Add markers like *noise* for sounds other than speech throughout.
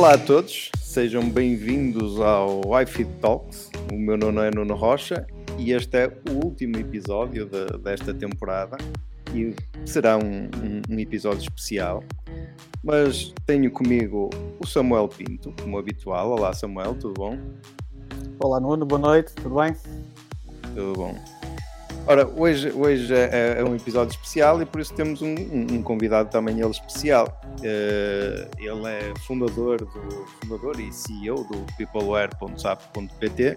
Olá a todos, sejam bem-vindos ao Wi-Fi Talks. O meu nome é Nuno Rocha e este é o último episódio de, desta temporada e será um, um, um, episódio especial. Mas tenho comigo o Samuel Pinto, como habitual. Olá Samuel, tudo bom? Olá Nuno, boa noite, tudo bem? Tudo bom. Ora, hoje, hoje é, é, um episódio especial e por isso temos um, um, um convidado também ele especial. Uh, ele é fundador, do, fundador e CEO do peopleware.sap.pt,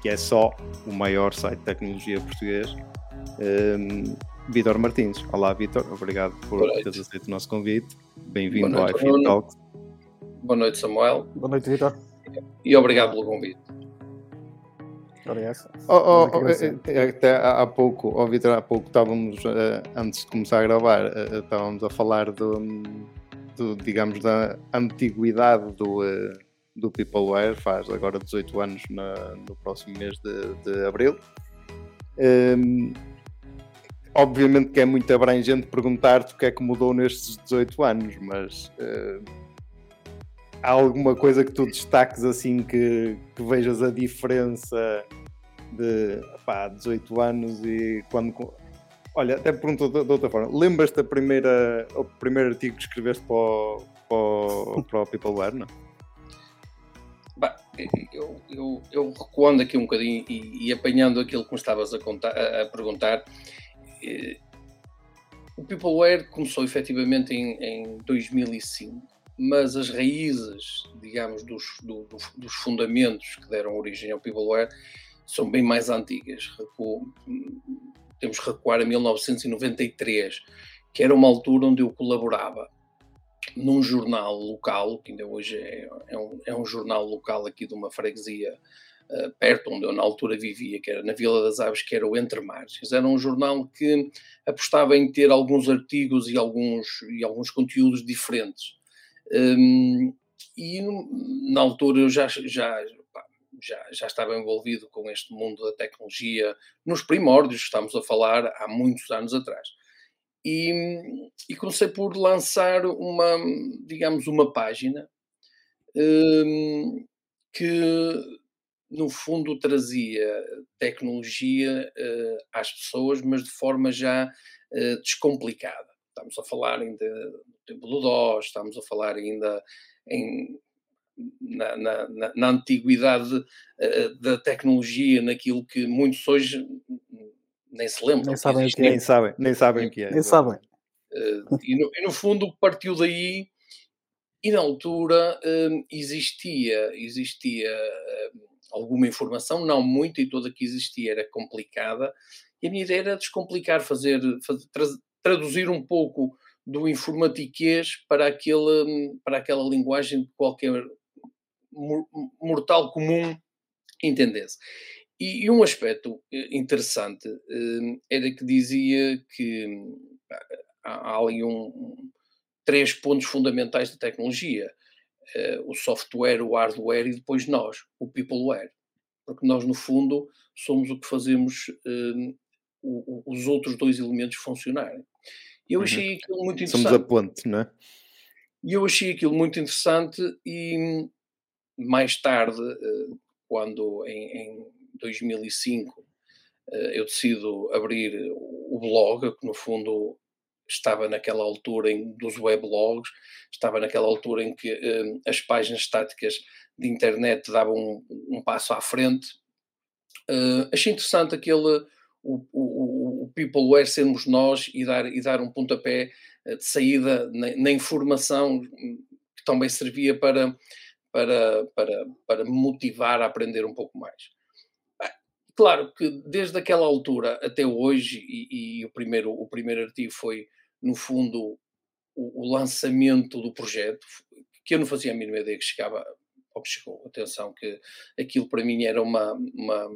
que é só o maior site de tecnologia português. Um, Vitor Martins. Olá, Vitor. Obrigado por teres aceito o nosso convite. Bem-vindo ao iFit Talk. Boa noite, Samuel. Boa noite, Vitor. E obrigado pelo convite. Oh, oh, oh, eh, eh, até há pouco, oh, Vitor, há pouco estávamos, uh, antes de começar a gravar, uh, estávamos a falar do, do, digamos, da antiguidade do, uh, do Peopleware, faz agora 18 anos na, no próximo mês de, de abril. Um, ehm, obviamente que é muito abrangente perguntar-te o que é que mudou nestes 18 anos, mas há alguma coisa que tu destaques assim que, que vejas a diferença de pá, 18 anos e quando. Olha, até pergunto de, outra forma. Lembras-te primeira, o primeiro artigo que escreveste para o, para para o Peopleware, não? Bah, eu, eu, eu recuando aqui um bocadinho e, e apanhando aquilo que me estavas a, contar, a perguntar, eh, o Peopleware começou efetivamente em, em 2005 mas as raízes, digamos, dos, do, dos fundamentos que deram origem ao Peopleware são bem mais antigas. Temos que recuar a 1993, que era uma altura onde eu colaborava num jornal local, que ainda hoje é, é, um, é um, jornal local aqui de uma freguesia uh, perto onde eu na altura vivia, que era na Vila das Aves, que era o Entre Margens. Era um jornal que apostava em ter alguns artigos e alguns, e alguns conteúdos diferentes. Um, e na altura eu já, já, já, já estava envolvido com este mundo da tecnologia nos primórdios, estamos a falar há muitos anos atrás. E, e comecei por lançar uma, digamos, uma página um, que no fundo trazia tecnologia uh, às pessoas, mas de forma já uh, descomplicada. Estamos a falar ainda do tempo do DOS, estamos a falar ainda em, na, na, na, na antiguidade uh, da tecnologia, naquilo que muitos hoje nem se lembram. Nem sabem o que é. Nem sabem, nem sabem o que é. Nem sabem. Uh, e, no, e, no, fundo partiu daí e na altura uh, existia, existia alguma informação, não muito, e toda que existia era complicada, e a minha ideia era descomplicar, fazer, fazer traduzir um pouco do informatiquês para, aquele, para aquela linguagem que qualquer mortal comum entendesse. E, e um aspecto eh, interessante uh, era que dizia que há, há ali um, três pontos fundamentais da tecnologia: o software, o hardware e depois nós, o peopleware. Porque nós, no fundo, somos o que fazemos o, os outros dois elementos funcionarem. E eu uhum. achei aquilo muito interessante. Somos a ponte, não é? E eu achei aquilo muito interessante e mais tarde, eh, quando em, em 2005 eh, eu decido abrir o blog, que no fundo estava naquela altura em, dos weblogs, estava naquela altura em que um, as páginas estáticas de internet davam um, um passo à frente. Uh, achei interessante aquele o, o, o peopleware sermos nós e dar, e dar um pontapé eh, de saída na, na informação que também servia para, para, para, para motivar a aprender um pouco mais. Claro que desde aquela altura até hoje, e, e, o, primeiro, o primeiro artigo foi, no fundo, o, o, lançamento do projeto, que eu não fazia a mínima ideia que chegava, ou chegou, atenção, que aquilo para mim era uma, uma,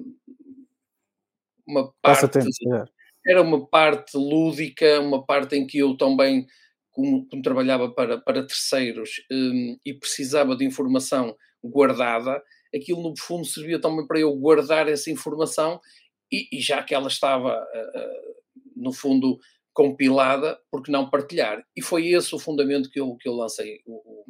uma parte. Era uma parte lúdica, uma parte em que eu também, como, como trabalhava para, para terceiros um, e precisava de informação guardada, aquilo no fundo servia também para eu guardar essa informação e, e já que ela estava, uh, no fundo, compilada, porque não partilhar? E foi esse o fundamento que eu, que eu lancei o,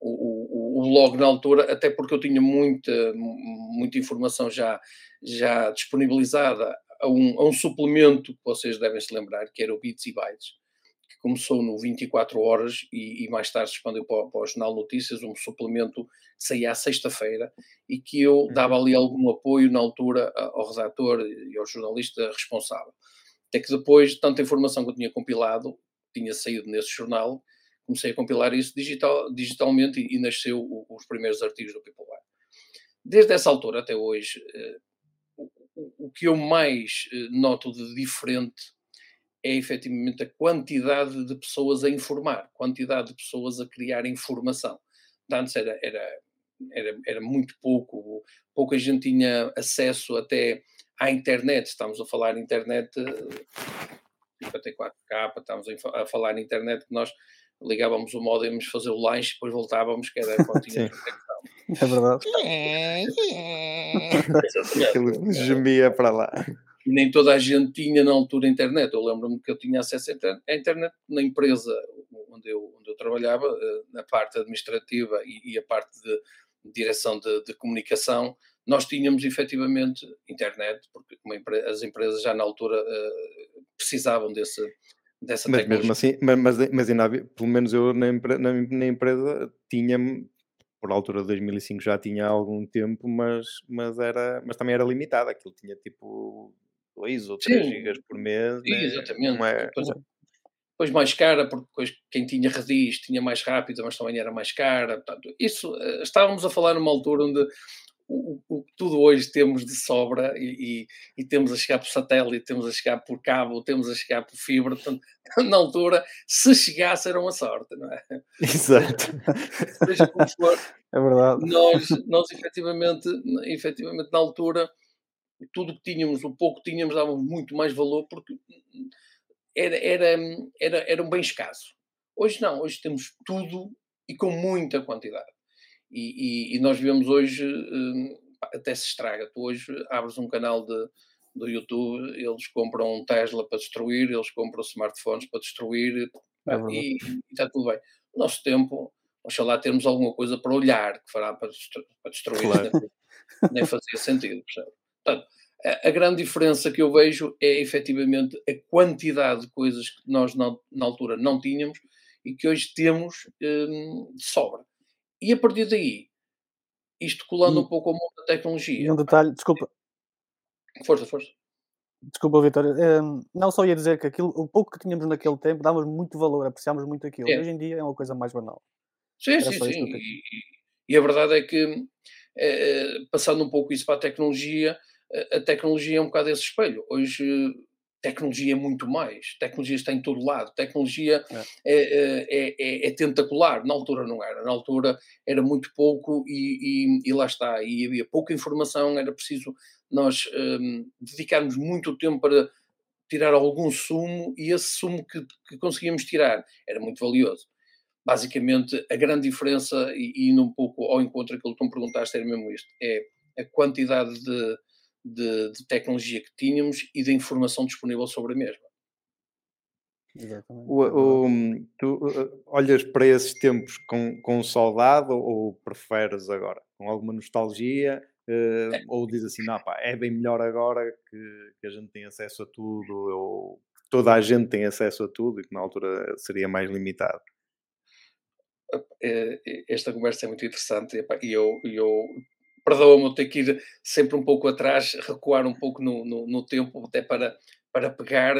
o, o, o blog na altura, até porque eu tinha muita, muita informação já, já disponibilizada a um, a um suplemento que vocês devem se lembrar, que era o Bits e Bytes, que começou no 24 Horas e, e mais tarde se expandiu para, para o Jornal Notícias, um suplemento que saía à sexta-feira e que eu uhum. dava ali algum apoio na altura ao redator e ao jornalista responsável. Até que depois, de tanta informação que eu tinha compilado, tinha saído nesse jornal, comecei a compilar isso digital, digitalmente e, e nasceu o, os primeiros artigos do PeopleWare. Desde essa altura até hoje, eh, o, que eu mais eh, noto de diferente é efetivamente a quantidade de pessoas a informar, quantidade de pessoas a criar informação. Antes era, era, era, era muito pouco, pouca gente tinha acesso até à internet, estamos a falar internet 54K, eh, estamos a falar na internet que nós ligávamos o modem, íamos fazer o lanche, depois voltávamos, que era *laughs* quando tinha É verdade. *laughs* Aquilo gemia para lá. E nem toda a gente tinha na altura internet. Eu lembro-me que eu tinha acesso à internet na empresa onde eu, onde eu trabalhava, eh, na parte administrativa e, e a parte de direção de, de, comunicação. Nós tínhamos efetivamente internet, porque as empresas já na altura uh, precisavam desse, dessa mas tecnologia. mesmo assim, mas, mas, mas ainda havia, pelo menos eu na, na, na empresa tinha por altura de 2005 já tinha algum tempo, mas, mas, era, mas também era limitado, aquilo tinha tipo 2 ou 3 gigas por mês. Sim, né? exatamente. Não é... depois, depois mais cara, porque depois quem tinha Redis tinha mais rápido, mas também era mais cara. Portanto, isso, eh, estávamos a falar numa altura onde o, o que tudo hoje temos de sobra e, e, e, temos a chegar por satélite, temos a chegar por cabo, temos a chegar por fibra, portanto, *laughs* na altura, se chegasse era uma sorte, não é? *laughs* Exato. *laughs* Seja como for, é verdade. Nós, nós efetivamente, efetivamente, na altura, tudo que tínhamos, o pouco que tínhamos, dávamos muito mais valor porque era, era, era, era um bem escasso. Hoje não, hoje temos tudo e com muita quantidade. E, e, e nós vemos hoje, hum, até se estraga. Tu hoje abres um canal de, do YouTube, eles compram um Tesla para destruir, eles compram smartphones para destruir é e, e, está tudo bem. No nosso tempo, oxalá termos alguma coisa para olhar que fará para, para destruir, claro. nem, nem fazia sentido. Percebe? Portanto, a, a, grande diferença que eu vejo é efetivamente a quantidade de coisas que nós na, na altura não tínhamos e que hoje temos hum, de sobra. E a partir daí, isto colando e, um pouco ao mundo da tecnologia. E um detalhe, desculpa. Força, força. Desculpa, Vitor. Um, não só ia dizer que aquilo, o pouco que tínhamos naquele tempo, dávamos muito valor, apreciámos muito aquilo. É. Hoje em dia é uma coisa mais banal. Sim, Era sim, sim. E, e, a verdade é que, é, passando um pouco isso para a tecnologia, a tecnologia é um bocado esse espelho. Hoje tecnologia é muito mais, tecnologia está em todo lado, tecnologia é. É, é, é, é, tentacular, na altura não era, na altura era muito pouco e, e, e lá está, e havia pouca informação, era preciso nós um, dedicarmos muito tempo para tirar algum sumo e esse sumo que, que conseguíamos tirar era muito valioso. Basicamente, a grande diferença, e, e indo um pouco ao encontro daquilo que tu me perguntaste, era mesmo isto, é a quantidade de de, de, tecnologia que tínhamos e da informação disponível sobre a mesma. Exatamente. O, o, tu uh, olhas para esses tempos com, com saudade ou, ou preferes agora? Com alguma nostalgia? Uh, é. Ou diz assim, não, pá, é bem melhor agora que, que a gente tem acesso a tudo, ou toda a gente tem acesso a tudo e que na altura seria mais limitado? É, é, esta conversa é muito interessante e eu, eu perdoa-me ter que ir sempre um pouco atrás, recuar um pouco no, no, no, tempo, até para, para pegar,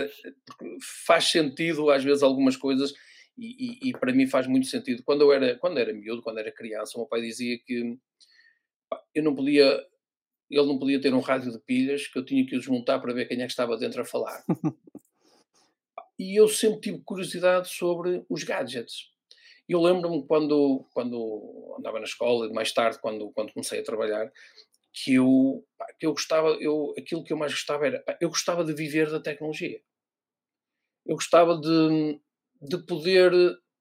porque faz sentido às vezes algumas coisas e, e, e, para mim faz muito sentido. Quando eu era, quando era miúdo, quando era criança, o meu pai dizia que eu não podia, ele não podia ter um rádio de pilhas, que eu tinha que o desmontar para ver quem é que estava dentro a falar. *laughs* e eu sempre tive curiosidade sobre os gadgets eu lembro-me quando, quando andava na escola e mais tarde, quando, quando comecei a trabalhar, que eu, que eu gostava, eu, aquilo que eu mais gostava era, eu gostava de viver da tecnologia. Eu gostava de, de poder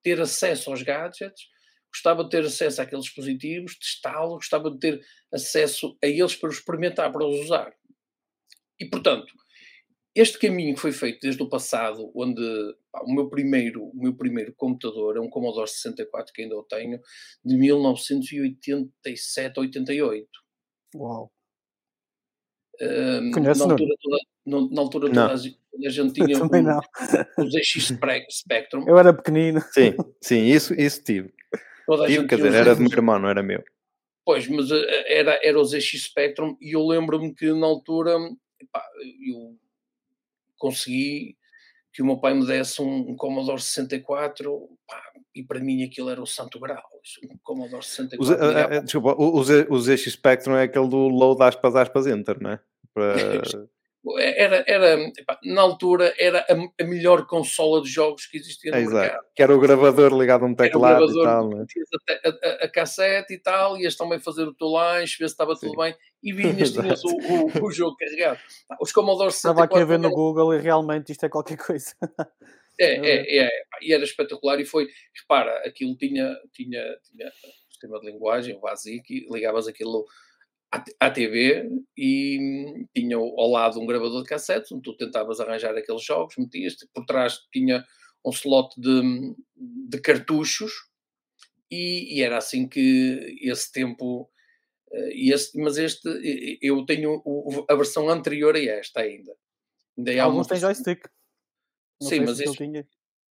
ter acesso aos gadgets, gostava de ter acesso àqueles dispositivos, testá-los, gostava de ter acesso a eles para os experimentar, para os usar. E, portanto, este caminho que foi feito desde o passado, onde pá, o, meu primeiro, o meu primeiro computador é um Commodore 64 que ainda eu tenho, de 1987, 88. Uau! Um, na altura, toda, na, na altura toda a, gente *laughs* tinha o, os ZX Spectrum. Eu era pequenino. Sim, *laughs* sim, isso, isso tive. Toda tive, quer dizer, era do meu irmão, não era meu. Pois, mas eh, era, era o ZX Spectrum e eu lembro-me que na altura epá, eu consegui que o meu pai me desse um, um Commodore 64 pá, e para mim aquilo era o santo grau. Um Commodore 64. O, uh, uh, desculpa, o, o, o ZX Spectrum é aquele do load aspas aspas enter, não é? *laughs* Para... era, era na altura era a, a, melhor consola de jogos que existia no é, mercado. Exato. Que era o gravador ligado a um teclado e tal. Né? A, a, a, cassete e tal, ias também fazer o teu lanche, ver se estava Sim. tudo bem e *laughs* vinhas, tinhas o, o, o, jogo carregado. Os Commodore 64... Estava aqui a ver no Google e realmente isto é qualquer coisa. *laughs* É, é, é, e era espetacular e foi, repara, aquilo tinha, tinha, tinha sistema de linguagem, o BASIC, ligavas aquilo à TV e tinha ao lado um gravador de cassete, onde tu tentavas arranjar aqueles jogos, metias por trás tinha um slot de, de cartuchos e, e, era assim que esse tempo eh, esse, mas este eu tenho a versão anterior a esta ainda. ainda Alguns têm joystick. Não Sim, mas isso,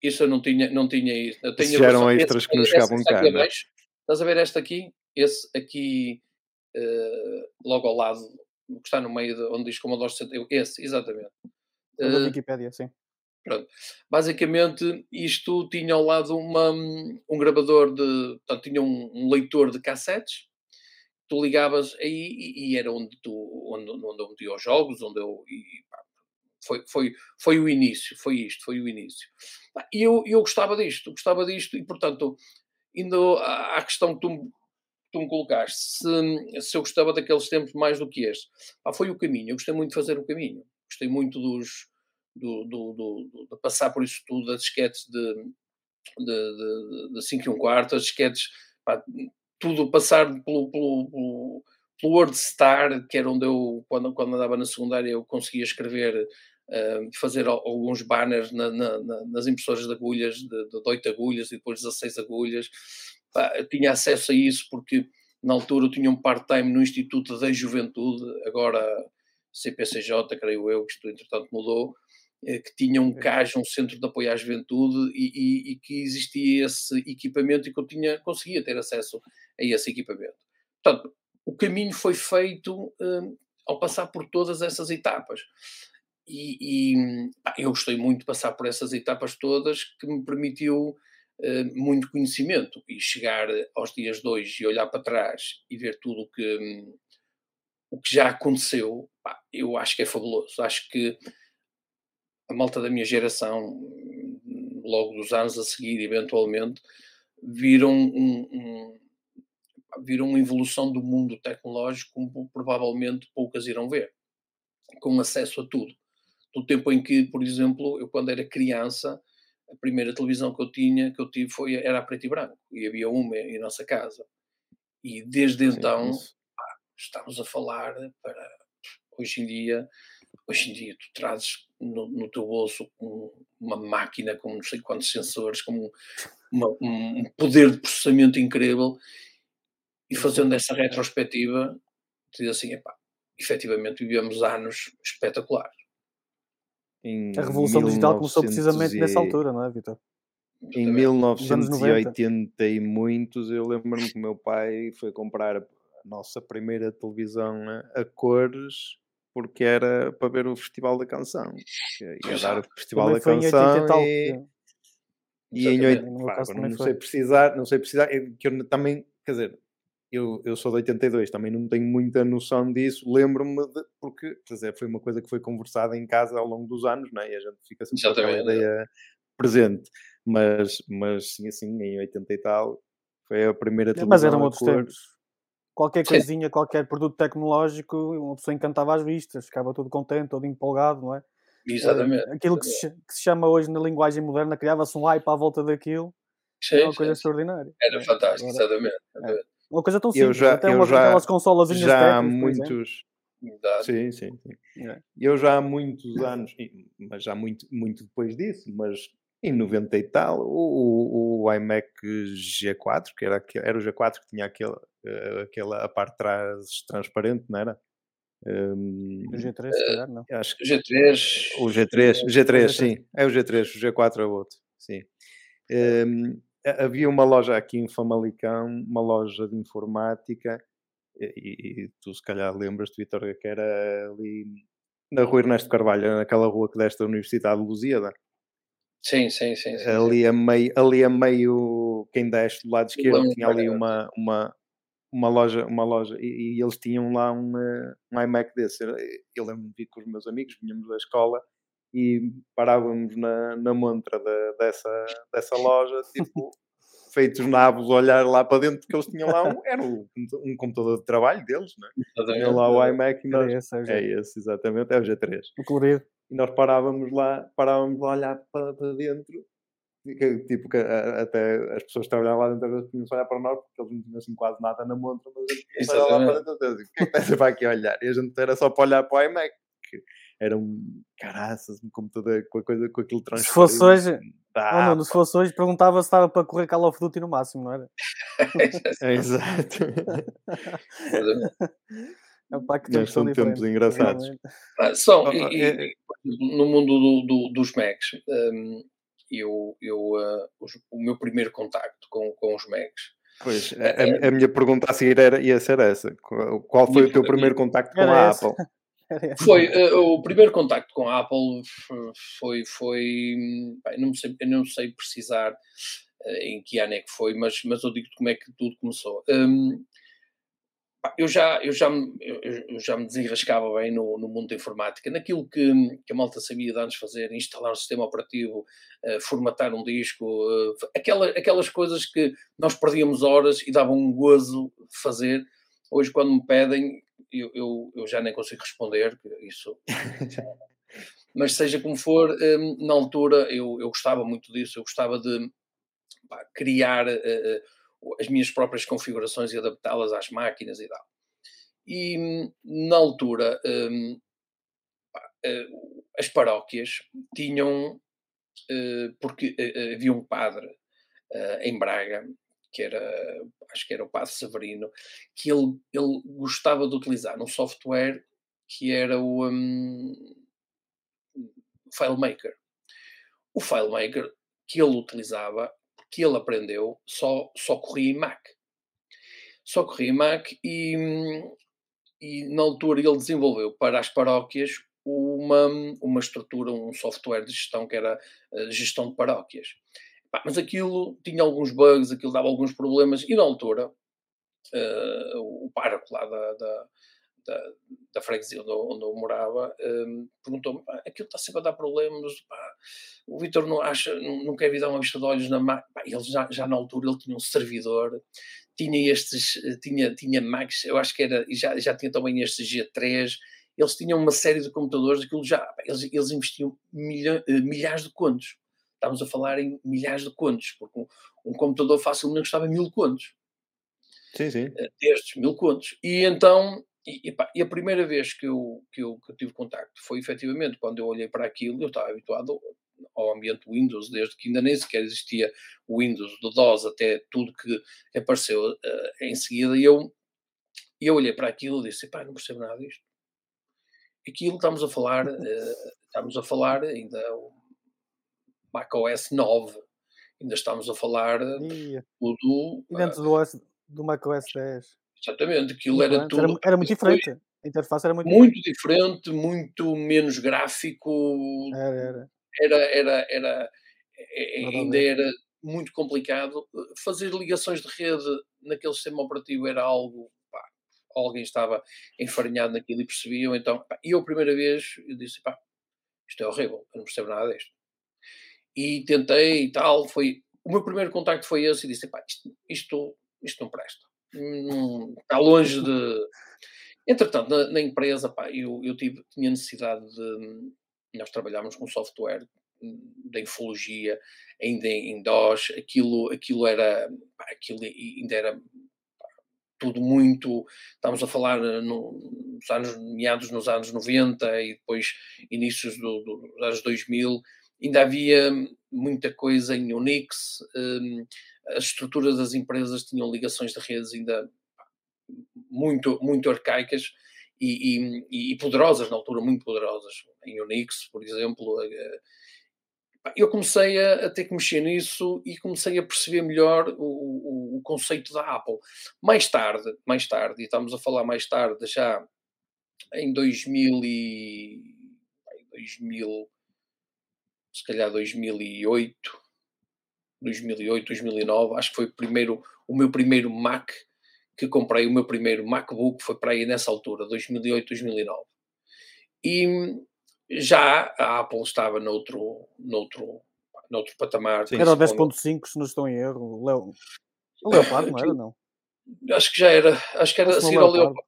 isso eu não tinha, não tinha isso. Eu tenho eram extras esse, que nos chegavam cá. Né? Estás a ver esta aqui? Esse aqui logo ao lado, que está no meio de, onde diz Commodore 60, esse, exatamente. Uh, da Wikipedia, sim. Pronto. Basicamente, isto tinha ao lado uma, um gravador de. Portanto, tinha um, um leitor de cassetes. Tu ligavas aí e, e, era onde, tu, onde, onde eu metia os jogos, onde eu. E, pá, foi, foi, foi o início, foi isto, foi o início. E eu, eu gostava disto, gostava disto, e portanto, indo à questão que tu tu me colocaste, se, se eu gostava daqueles tempos mais do que este, ah, foi o caminho. Eu gostei muito de fazer o caminho. Gostei muito dos, do, do, do, de passar por isso tudo, das esquetes de, de, de, de 5 e um quarto, as esquetes, pá, tudo passar pelo, pelo, pelo, pelo WordStar, que era onde eu, quando, quando andava na secundária, eu conseguia escrever, uh, fazer alguns banners na, na, nas impressoras de agulhas, de, de 8 agulhas e depois 16 agulhas tinha acesso a isso porque na altura eu tinha um part-time no Instituto da Juventude, agora CPCJ, creio eu, que isto entretanto mudou, eh, que tinha um CAJ, um Centro de Apoio à Juventude, e, e, e, que existia esse equipamento e que eu tinha, conseguia ter acesso a esse equipamento. Portanto, o caminho foi feito um, ao passar por todas essas etapas. E, e pá, eu gostei muito de passar por essas etapas todas, que me permitiu eh, muito conhecimento e chegar aos dias de hoje e olhar para trás e ver tudo o que, o que já aconteceu, pá, eu acho que é fabuloso. Acho que a malta da minha geração, logo dos anos a seguir, eventualmente, viram um, um, viram uma evolução do mundo tecnológico como provavelmente poucas irão ver, com acesso a tudo. Do tempo em que, por exemplo, eu quando era criança, a primeira televisão que eu tinha, que eu tive, foi, era a preto e branco, e havia uma em nossa casa. E desde Sim, então, pá, estamos a falar para hoje em dia, hoje em dia tu trazes no, no teu bolso uma máquina com não sei quantos sensores, com uma, um poder de processamento incrível, e fazendo essa retrospectiva, diz assim, epá, efetivamente vivemos anos espetaculares a revolução 1900 digital começou precisamente nessa altura, não é, Vitor? Em 1980 e muitos, eu lembro-me que o meu pai foi comprar a nossa primeira televisão a cores porque era para ver o Festival da Canção. Ia dar o Festival da Canção e, e, em 80, não, sei precisar, não sei precisar, que eu também, quer dizer, eu, eu sou de 82, também não tenho muita noção disso. Lembro-me, porque quer dizer, foi uma coisa que foi conversada em casa ao longo dos anos, não é? e a gente fica sempre com aquela ideia presente. Mas, mas sim, assim, em 80 e tal, foi a primeira televisão. Mas eram outros tempos. Qualquer coisinha, qualquer produto tecnológico, uma pessoa encantava as vistas, ficava todo contente, todo empolgado, não é? Exatamente. Aquilo que se, que se chama hoje na linguagem moderna, criava-se um hype à volta daquilo. Sim, uma coisa sim. extraordinária. Era fantástico, exatamente. É. Uma coisa tão simples, já, até uma já, consolas já há muitos, Sim, sim, sim. É. Eu já há muitos anos, mas já muito, muito depois disso, mas em 90 e tal, o, o, iMac G4, que era, era o G4 que tinha aquele, eh, aquela a parte de trás transparente, não era? Um, o G3, se calhar, não. Acho que... G3. O G3, o G3, sim. É o G3, o G4 é o outro, sim. Um, havia uma loja aqui em Famalicão, uma loja de informática, e, e tu se calhar lembras, Vitor, que era ali na rua Ernesto Carvalho, naquela rua que desta Universidade de Lusíada. Sim, sim, sim. sim ali. A meio, ali a meio, quem desce do lado esquerdo, tinha ali uma, uma, uma loja, uma loja e, e eles tinham lá um, um iMac desse. Eu lembro-me de ir com os meus amigos, vinhamos da escola e parávamos na, na montra de, dessa, dessa loja, tipo, feitos nabos, olhar lá para dentro, porque eles tinham lá um, era um, um computador de trabalho deles, né? Tinham lá o iMac e nós, é, esse, é, é esse, exatamente, é o G3. O colorido. E nós parávamos lá, parávamos lá a olhar para, para dentro tipo, que até as pessoas que trabalhavam lá dentro tinham de olhar para nós porque eles não tinham assim quase nada na montra, mas a gente lá para dentro o que é que para aqui a olhar? E a gente era só para olhar para o iMac, que era um caraças, um computador com a coisa com aquilo transparente. Se fosse hoje, tá, oh, se fosse hoje, perguntava se estava para correr Call of Duty no máximo, não era? *laughs* é, exato. *laughs* É pá, que Mas são tempos engraçados. Ah, são, e, e, no mundo do, do, dos Macs, um, eu, eu, uh, o meu primeiro contacto com, com os Macs. Pois, a, a, a, minha pergunta a seguir era, ia ser essa. Qual foi o teu primeiro contacto com a Apple? *laughs* Foi uh, o primeiro contacto com a Apple foi foi bem, não sei não sei precisar uh, em que ano é que foi mas mas eu digo como é que tudo começou um, eu já, eu, já, eu já me desenrascava bem no, no mundo da informática, naquilo que, que a malta sabia de antes fazer, instalar um sistema operativo, uh, formatar um disco, uh, aquela, aquelas coisas que nós perdíamos horas e davam um gozo fazer. Hoje, quando me pedem, eu, eu, eu já nem consigo responder, isso. *laughs* Mas seja como for, um, na altura eu, eu gostava muito disso, eu gostava de pá, criar. Uh, as minhas próprias configurações e adaptá-las às máquinas e tal. E na altura, um, eh, as paróquias tinham, uh, porque uh, havia um padre uh, em Braga, que era, acho que era o padre Severino, que ele, ele gostava de utilizar um software que era o um, FileMaker. O FileMaker que ele utilizava que ele aprendeu só, só corria em Mac. Só corria em Mac e, e na altura ele desenvolveu para as paróquias uma, uma estrutura, um software de gestão que era uh, gestão de paróquias. Mas aquilo tinha alguns bugs, aquilo dava alguns problemas e na altura uh, o pároco lá da, da da, da freguesia onde, onde eu morava, um, perguntou-me: aquilo está sempre a dar problemas, pá, o Vitor não acha, não, não quer vir dar uma vista de olhos na máquina. Ele já, já na altura ele tinha um servidor, tinha estes, tinha, tinha Macs, eu acho que era, e já, já tinha também estes G3, eles tinham uma série de computadores, aquilo já, eles, eles investiam milha, eh, milhares de contos. Estávamos a falar em milhares de contos, porque um, um computador facilmente custava mil contos. Sim, sim. Destes, mil contos. E então e, e, e, a primeira vez que eu, que, eu, que eu tive contacto foi efetivamente quando eu olhei para aquilo, eu estava habituado ao ambiente Windows, desde que ainda nem sequer existia o Windows, do DOS até tudo que apareceu uh, em seguida, e eu, eu olhei para aquilo e disse, pá, não percebo nada disto. Aquilo estamos a falar, uh, *laughs* estamos a falar ainda o macOS 9, ainda estamos a falar uh, do... Dentro do, do macOS 10. Exatamente, aquilo era tudo. Era, era muito diferente. A interface era muito, muito diferente. muito menos gráfico. Era, era. Era, era, era é, é, ainda era muito complicado. Fazer ligações de rede naquele sistema operativo era algo. Alguém estava enfarinhado naquilo e percebiam. Então, pá, eu a primeira vez eu disse: pá, isto é horrível, eu não percebo nada disto. E tentei e tal. Foi, o meu primeiro contacto foi esse e disse: pá, isto, isto, isto não presta não, está longe de. *laughs* Entretanto, na, na empresa, pá, eu, eu tive, tinha necessidade de. Nós trabalhámos com software da infologia, ainda em DOS, aquilo, aquilo era. Pá, aquilo ainda era. tudo muito. Estamos a falar eh, nos anos, meados nos anos 90 e depois inícios do, do, dos anos 2000, ainda havia muita coisa em Unix, um, as estruturas das empresas tinham ligações de redes ainda muito, muito arcaicas e, e, e poderosas, na altura, muito poderosas. Em Unix, por exemplo, eh, eu comecei a, a, ter que mexer nisso e comecei a perceber melhor o, o, o, conceito da Apple. Mais tarde, mais tarde, e estamos a falar mais tarde, já em 2000 e 2000, se calhar 2008, 2008, 2009, acho que foi o primeiro, o meu primeiro Mac que comprei, o meu primeiro MacBook foi para aí nessa altura, 2008, 2009. E já a Apple estava noutro, noutro, noutro patamar. Sim, era o 10.5, se não estou em erro. Leo... O Leopardo, não era? *laughs* Não. Acho que já era. Acho que era a seguir ao Leopardo.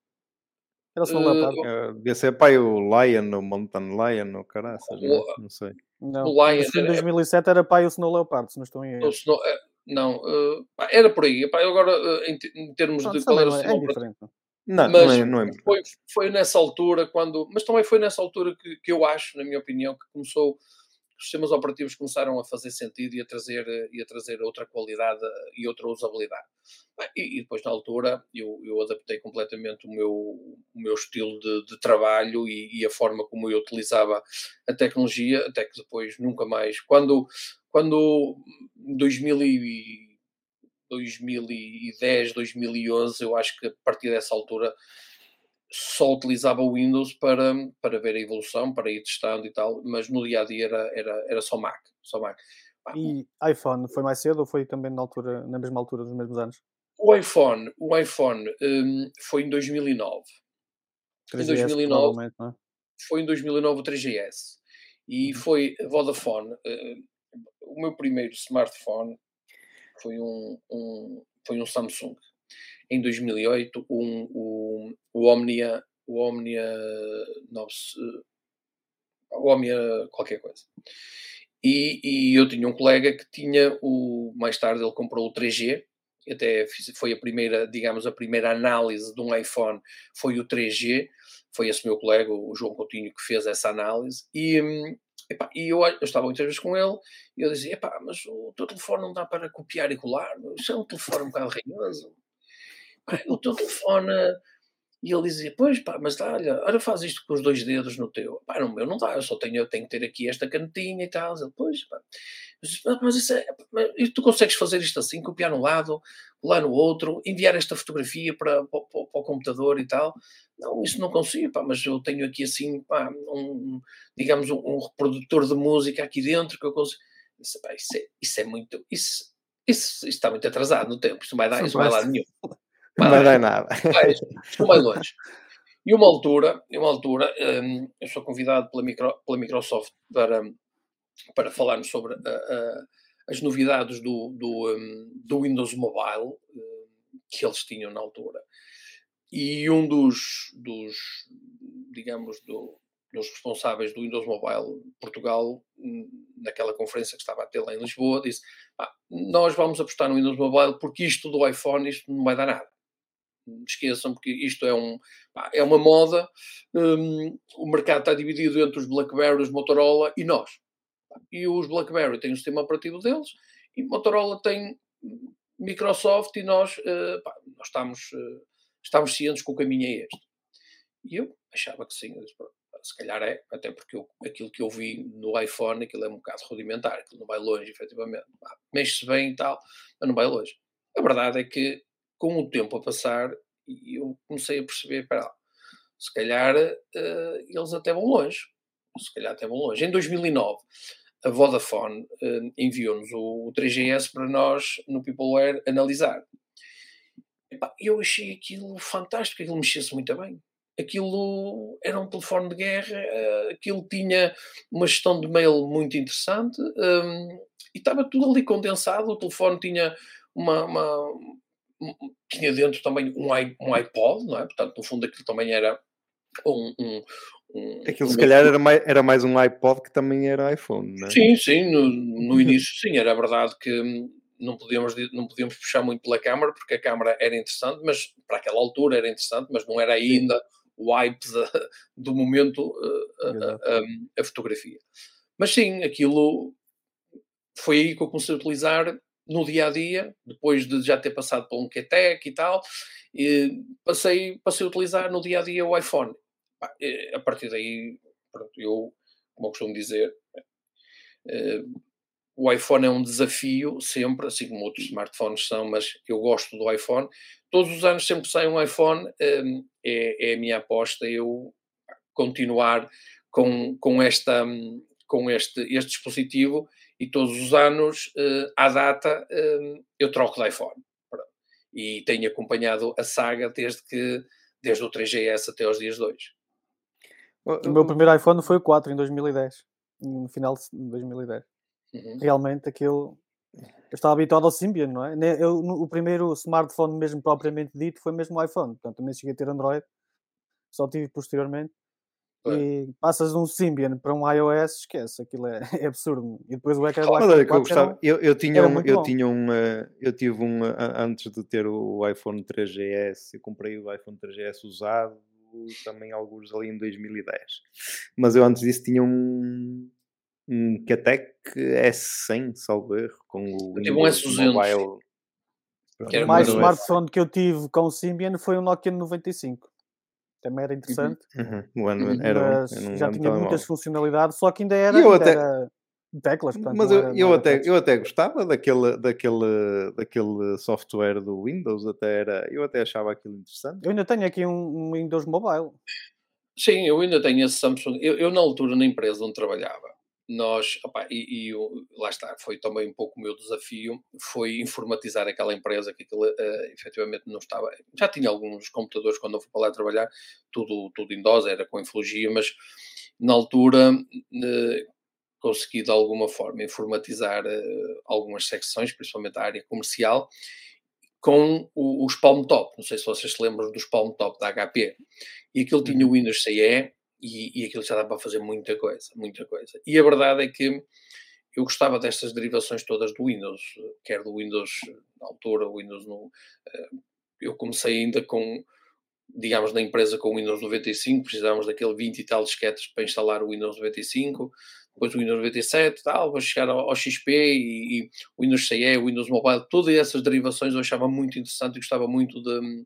Era só o Leopardo. Uh, devia ser pai o Lion, o Mountain Lion, ou caraças, não, não sei. Não, o Lion em 2007 era pai o Snow Leopardo, se não estou em erro. Snow, eh, não, uh, era por aí. Pá, agora, uh, em, em, termos não, de qual era o é, é diferente. Não, mas não é, não é foi, foi nessa altura quando. Mas também foi nessa altura que, que eu acho, na minha opinião, que começou. Os sistemas operativos começaram a fazer sentido e a trazer, e a trazer outra qualidade e outra usabilidade. E, e depois, na altura, eu, eu adaptei completamente o meu, o meu estilo de, de trabalho e, e, a forma como eu utilizava a tecnologia, até que depois nunca mais. Quando, quando em 2000 e 2010, 2011, eu acho que a partir dessa altura só utilizava o Windows para, para ver a evolução, para ir testando e tal, mas no dia a dia era, era, era só Mac. Só Mac. E iPhone foi mais cedo ou foi também na, altura, na mesma altura dos mesmos anos? O iPhone, o iPhone um, foi em 2009. 3GS, em 2009 é? foi em 2009 o 3GS e uhum. foi Vodafone. Uh, o meu primeiro smartphone foi um, um, foi um Samsung. Em 2008, um, um, o Omnia, o Omnia, não, o Omnia qualquer coisa. E, e, eu tinha um colega que tinha o, mais tarde ele comprou o 3G, até foi a primeira, digamos, a primeira análise de um iPhone foi o 3G, foi esse meu colega, o João Coutinho, que fez essa análise, e, e eu, eu estava muitas vezes com ele e eu dizia: mas o teu telefone não dá para copiar e colar, isso é um telefone um bocado ranhoso. O teu telefone. E ele dizia: Pois pá, mas dá, olha, olha, faz isto com os dois dedos no teu. Pá, no meu não dá, eu só tenho, eu tenho que ter aqui esta canetinha e tal. Ele, pois, pá, mas, mas isso é. Mas, tu consegues fazer isto assim, copiar no lado, lá no outro, enviar esta fotografia para, para, para, para o computador e tal. Não, isso não consigo, pá, mas eu tenho aqui assim, pá, um, digamos, um, um reprodutor de música aqui dentro que eu consigo. Isso, pá, isso, é, isso é muito. Isso, isso, isso, está muito atrasado no tempo, isso não vai dar, isso não vai lá nenhum. *laughs* Não vai dar nada. Não vai *laughs* longe. E uma altura, uma altura um, eu sou convidado pela, micro, pela Microsoft para, para falarmos sobre as novidades do, do, um, do Windows Mobile um, que eles tinham na altura. E um dos, dos digamos, do, dos responsáveis do Windows Mobile Portugal, hum, naquela conferência que estava a ter lá em Lisboa, disse: ah, Nós vamos apostar no Windows Mobile porque isto do iPhone isto não vai dar nada. Esqueçam, porque isto é, um, é uma moda. Um, o mercado está dividido entre os BlackBerry, os Motorola e nós. E os BlackBerry têm o sistema operativo deles e Motorola tem Microsoft e nós, uh, pá, nós estamos. Uh, estamos cientes que o caminho é este. E eu achava que sim, se calhar é, até porque eu, aquilo que eu vi no iPhone, aquilo é um bocado rudimentar, aquilo não vai longe, efetivamente. Mexe-se bem e tal, mas não vai longe. A verdade é que, com o tempo a passar, eu comecei a perceber, para se calhar uh, eles até vão longe. Se calhar até vão longe. Em 2009, a Vodafone uh, enviou-nos o, o 3GS para nós, no Peopleware, analisar. E eu achei aquilo fantástico, aquilo mexia-se muito bem. Aquilo era um telefone de guerra, eh, aquilo tinha uma gestão de mail muito interessante um, e estava tudo ali condensado. O telefone tinha uma, uma tinha dentro também um, um iPod, não é? Portanto, no fundo, aquilo também era um, um, um, Aquilo se calhar era mais, era mais um iPod que também era iPhone, não é? Sim, sim, no, no *laughs* início sim, era verdade que não podíamos, não podíamos puxar muito pela câmara, porque a câmara era interessante, mas para aquela altura era interessante, mas não era ainda o hype do momento a, a, a, a, fotografia. Mas sim, aquilo foi aí que eu comecei a utilizar no dia a dia, depois de já ter passado por um QTEC e tal, e passei, passei a utilizar no dia a dia o iPhone. A partir daí, pronto, eu, como eu costumo dizer, eh, o iPhone é um desafio sempre, assim como outros smartphones são, mas eu gosto do iPhone. Todos os anos sempre sai um iPhone, ehm, é, é a minha aposta eu continuar com, com, esta, com este, este dispositivo e todos os anos, uh, à data, uh, eu troco de iPhone. E tenho acompanhado a saga desde que desde o 3GS até os dias 2. O meu primeiro iPhone foi o 4 em 2010, no final de 2010. Uhum. Realmente aquilo. Eu estava habituado ao Symbian, não é? Eu, o primeiro smartphone, mesmo propriamente dito, foi mesmo o iPhone. Portanto, nem cheguei a ter Android, só tive posteriormente. E passas de um Symbian para um iOS, esquece, aquilo é, *laughs* é absurdo. E depois o claro, é que eu, gostava, eu, eu, tinha um, eu tinha um, uh, eu tive um, uh, antes de ter o iPhone 3GS, eu comprei o iPhone 3GS usado, também alguns ali em 2010. Mas eu antes disso tinha um, um Catec S100, salvo erro, com o Windows um Mobile. O mais smartphone que eu tive com o Symbian foi o Nokia 95 também era interessante. Uhum. Ano uhum. era, já tinha muitas funcionalidades, só que ainda era, ainda até... era teclas. Portanto, Mas eu, era, eu, até, eu até gostava daquele, daquele, daquele software do Windows, até era, eu até achava aquilo interessante. Eu ainda tenho aqui um, um Windows Mobile. Sim, eu ainda tenho esse Samsung. Eu, eu, na altura, na empresa onde trabalhava, nós, opa, e, e eu, lá está, foi também um pouco o meu desafio, foi informatizar aquela empresa que aquilo uh, efetivamente não estava, já tinha alguns computadores quando eu fui para lá trabalhar, tudo, tudo em DOS, era com infologia, mas na altura uh, consegui de alguma forma informatizar uh, algumas secções, principalmente a área comercial, com o, os Palm Top, não sei se vocês se lembram dos Palm Top da HP, e aquilo tinha o uhum. Windows CE, e, e aquilo já dá para fazer muita coisa, muita coisa. E a verdade é que eu gostava destas derivações todas do Windows, quer do Windows na altura, o Windows no. Eh, eu comecei ainda com, digamos, na empresa com o Windows 95, precisávamos daquele 20 e tal disquetes para instalar o Windows 95, depois o Windows 97 tal, para chegar ao, XP e, e, o Windows CE, o Windows Mobile, todas essas derivações eu achava muito interessante e gostava muito de,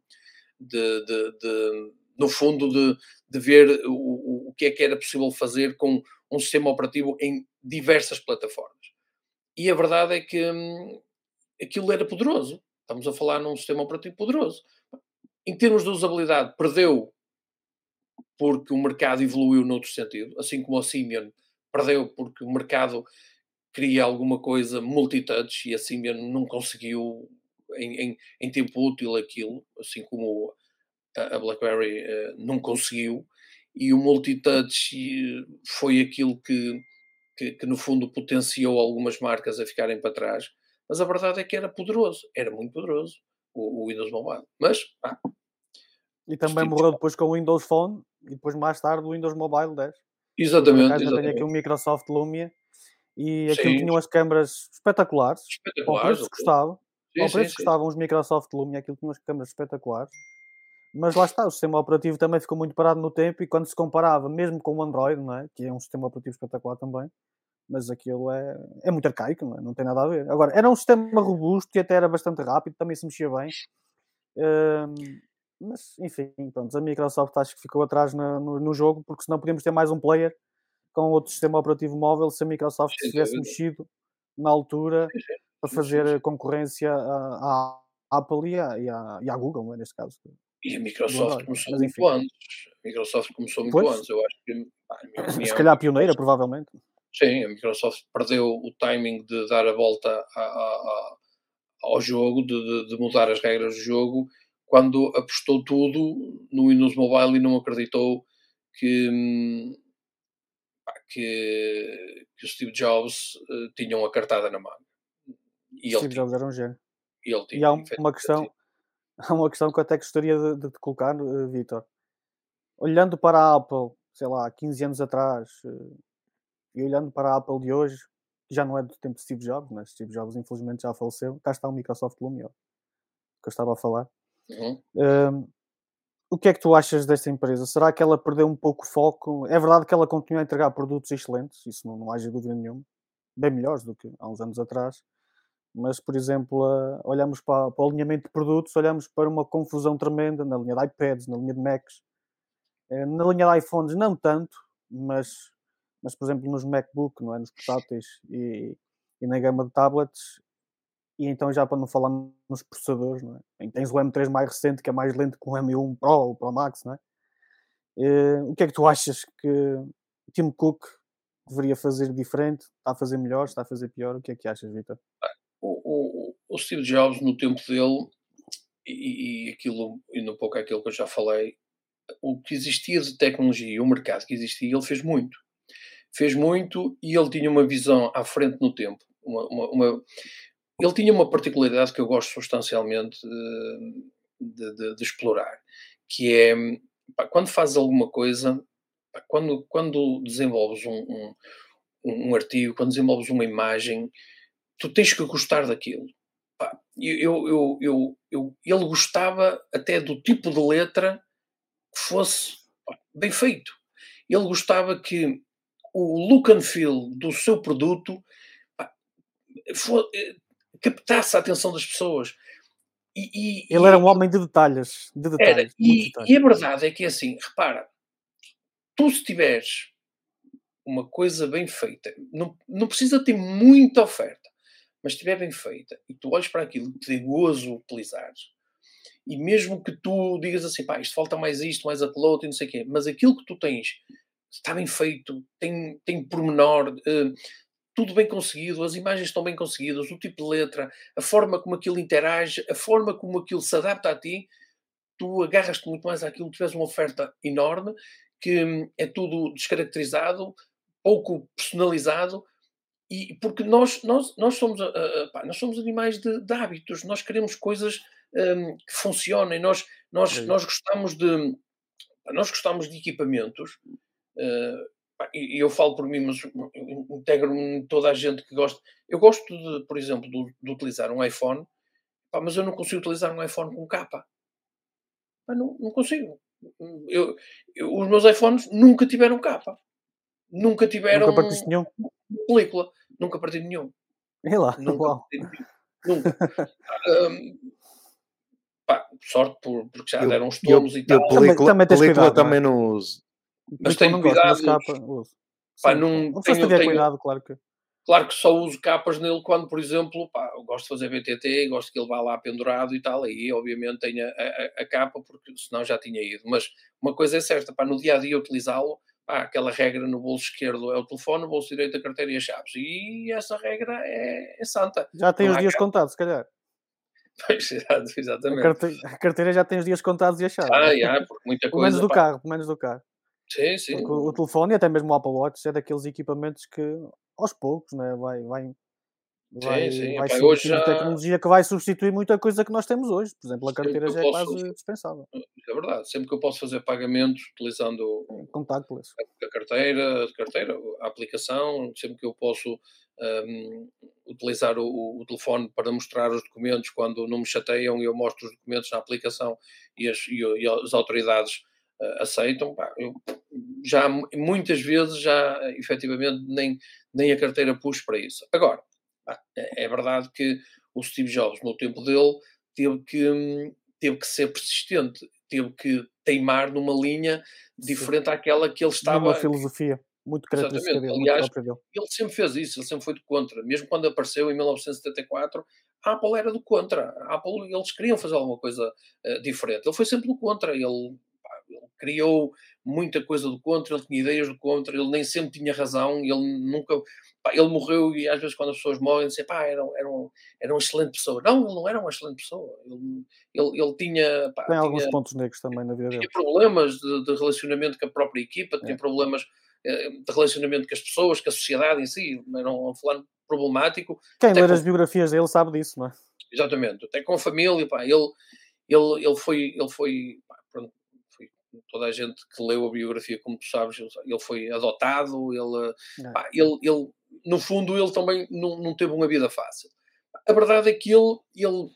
de, de, de no fundo, de, de ver o, o que é que era possível fazer com um sistema operativo em diversas plataformas. E a verdade é que hum, aquilo era poderoso. Estamos a falar num sistema operativo poderoso. Em termos de usabilidade, perdeu porque o mercado evoluiu noutro sentido, assim como o Symbian perdeu porque o mercado queria alguma coisa multitouch e a Symbian não conseguiu em, em, em tempo útil aquilo, assim como a BlackBerry uh, não conseguiu, e o multitouch eh, foi aquilo que, que, que, no fundo potenciou algumas marcas a ficarem para trás. Mas a verdade é que era poderoso, era muito poderoso o, o Windows Mobile. Mas, ah, E também morreu depois com o Windows Phone e depois mais tarde o Windows Mobile 10. Exatamente. exatamente. Tenho aqui o Microsoft Lumia e aquilo tinha umas câmaras espetaculares. Espetaculares. Ao preço que gostava. Sim, ao preço que gostavam os Microsoft Lumia, aquilo tinha umas câmaras espetaculares. Mas lá está, o sistema operativo também ficou muito parado no tempo e quando se comparava, mesmo com o Android, não é? que é um sistema operativo espetacular também, mas aquilo é, é muito arcaico, não, é? não tem nada a ver. Agora, era um sistema robusto e até era bastante rápido, também se mexia bem. Um, mas, enfim, pronto, a Microsoft acho que ficou atrás no, no, no, jogo, porque senão podíamos ter mais um player com outro sistema operativo móvel se a Microsoft tivesse mexido na altura para fazer concorrência à, à Apple e à, e à, e à Google, é? neste caso. E a Microsoft começou muito antes. A Microsoft começou muito pois. antes. Eu acho que, opinião, se calhar pioneira, provavelmente. Sim, a Microsoft perdeu o timing de dar a volta a, a, a, ao jogo, de, de, mudar as regras do jogo, quando apostou tudo no Windows Mobile e não acreditou que, que, que o Steve Jobs uh, tinha uma cartada na mão. E Steve Jobs era um gênio. E, ele tinha, e há uma questão *laughs* há uma questão que eu até gostaria de, de te colocar, uh, Vitor. Olhando para a Apple, sei lá, 15 anos atrás, uh, e olhando para a Apple de hoje, já não é do tempo de Steve Jobs, mas Steve Jobs infelizmente já faleceu. Cá está o Microsoft Lumia, que eu estava a falar. Uhum. Um, o que é que tu achas desta empresa? Será que ela perdeu um pouco o foco? É verdade que ela continua a entregar produtos excelentes, isso não, não haja dúvida nenhuma, bem melhores do que há uns anos atrás. Mas, por exemplo, olhamos para, para, o alinhamento de produtos, olhamos para uma confusão tremenda na linha de iPads, na linha de Macs, uh, na linha de iPhones, não tanto, mas, mas por exemplo, nos MacBook, não é? nos portáteis e, e na gama de tablets, e então já para não falar nos processadores, não é? tens o M3 mais recente que é mais lento que o M1 Pro ou Pro Max, não é? Uh, o que é que tu achas que Tim Cook deveria fazer diferente? Está a fazer melhor? Está a fazer pior? O que é que achas, Vitor? O, o, o, Steve Jobs, no tempo dele, e, e aquilo, e um pouco aquilo que eu já falei, o que existia de tecnologia, o mercado que existia, ele fez muito. Fez muito e ele tinha uma visão à frente no tempo. Uma, uma, uma ele tinha uma particularidade que eu gosto substancialmente de, de, de, explorar, que é pá, quando fazes alguma coisa, pá, quando, quando desenvolves um, um, um, artigo, quando desenvolves uma imagem, tu tens que gostar daquilo. Eu, eu, eu, eu, ele gostava até do tipo de letra que fosse bem feito. Ele gostava que o look and feel do seu produto for, eh, captasse a atenção das pessoas. E, e, Ele era um homem de detalhes. De detalhes, era, e, detalhes. e, a verdade é que é assim, repara, tu se tiveres uma coisa bem feita, não, não precisa ter muita oferta, mas estiver bem feita, e tu olhes para aquilo que te é gozo utilizares, e mesmo que tu digas assim, pá, isto falta mais isto, mais aquilo outro, e não sei o quê, mas aquilo que tu tens está bem feito, tem, tem pormenor, uh, tudo bem conseguido, as imagens estão bem conseguidas, o tipo de letra, a forma como aquilo interage, a forma como aquilo se adapta a ti, tu agarras-te muito mais àquilo, tu tens uma oferta enorme, que hum, é tudo descaracterizado, pouco personalizado, e porque nós, nós, nós, somos, uh, pá, nós somos animais de, de, hábitos, nós queremos coisas um, que funcionem, nós, nós, nós gostamos de nós gostamos de equipamentos uh, e eu falo por mim, mas integro toda a gente que gosta. Eu gosto, de, por exemplo, de, de utilizar um iPhone, pá, mas eu não consigo utilizar um iPhone com capa. Pá, não, não consigo. Eu, eu, os meus iPhones nunca tiveram capa. Nunca tiveram nunca película. Nunca parti nenhum. E lá, nunca Nunca. um, pá, sorte por, porque já deram os tomos e tal. Película, também, também, película cuidado, também é? não uso. Mas tenho cuidado. Capa, pá, não, não tenho, tenho, cuidado, claro que. Claro que só uso capas nele quando, por exemplo, pá, eu gosto de fazer BTT, gosto que ele vá lá pendurado e tal, aí obviamente tenho a, a, a capa, porque senão já tinha ido. Mas uma coisa é certa, pá, no dia a dia utilizá-lo, aquela regra no bolso esquerdo é o telefone, no bolso direito a carteira e as chaves. E essa regra é, é santa. Já tem os dias contados, se calhar. *laughs* Pois, exatamente. A carteira, já tem os dias contados e a chave. Ah, porque muita coisa. menos do pá. carro, menos do carro. Sim, sim. Porque o, telefone e até mesmo o Apple Watch é daqueles equipamentos que aos poucos né, vai, vai, vai, sim, sim. vai Epá, hoje já... tecnologia que vai substituir muita coisa que nós temos hoje. Por exemplo, a carteira já é posso... quase dispensável. É verdade, sempre que eu posso fazer pagamentos utilizando contactless. A, carteira, a carteira, a aplicação, sempre que eu posso um, utilizar o, o, telefone para mostrar os documentos quando não me chateiam e eu mostro os documentos na aplicação e as, e, e as autoridades aceitam. Pá, eu já muitas vezes já efetivamente nem, nem a carteira pus para isso. Agora, é, é verdade que o Steve Jobs, no tempo dele, teve que, teve que ser persistente, teve que teimar numa linha diferente Sim. àquela que ele estava. Uma filosofia muito característica dele. Aliás, ele sempre fez isso, ele sempre foi do contra. Mesmo quando apareceu em 1974, a Apple era do contra. A Apple, eles queriam fazer alguma coisa uh, diferente. Ele foi sempre do contra. Ele criou muita coisa do contra, ele tinha ideias do contra, ele nem sempre tinha razão, ele nunca. Pá, ele morreu e às vezes quando as pessoas morrem, dizem, pá, era, era, um, era uma excelente pessoa. Não, ele não era uma excelente pessoa. Ele, ele, ele tinha. Pá, Tem tinha, alguns pontos negros também na vida dele. Tinha problemas de, de, relacionamento com a própria equipa, tinha é. problemas eh, de relacionamento com as pessoas, com a sociedade em si. Era um fulano problemático. Quem ler com... as biografias dele sabe disso, não é? Exatamente. Até com a família, pá, ele, ele, ele foi. Ele foi toda a gente que leu a biografia, como tu sabes, ele foi adotado, ele, é. pá, ele, ele no fundo, ele também não, não teve uma vida fácil. A verdade é que ele, ele,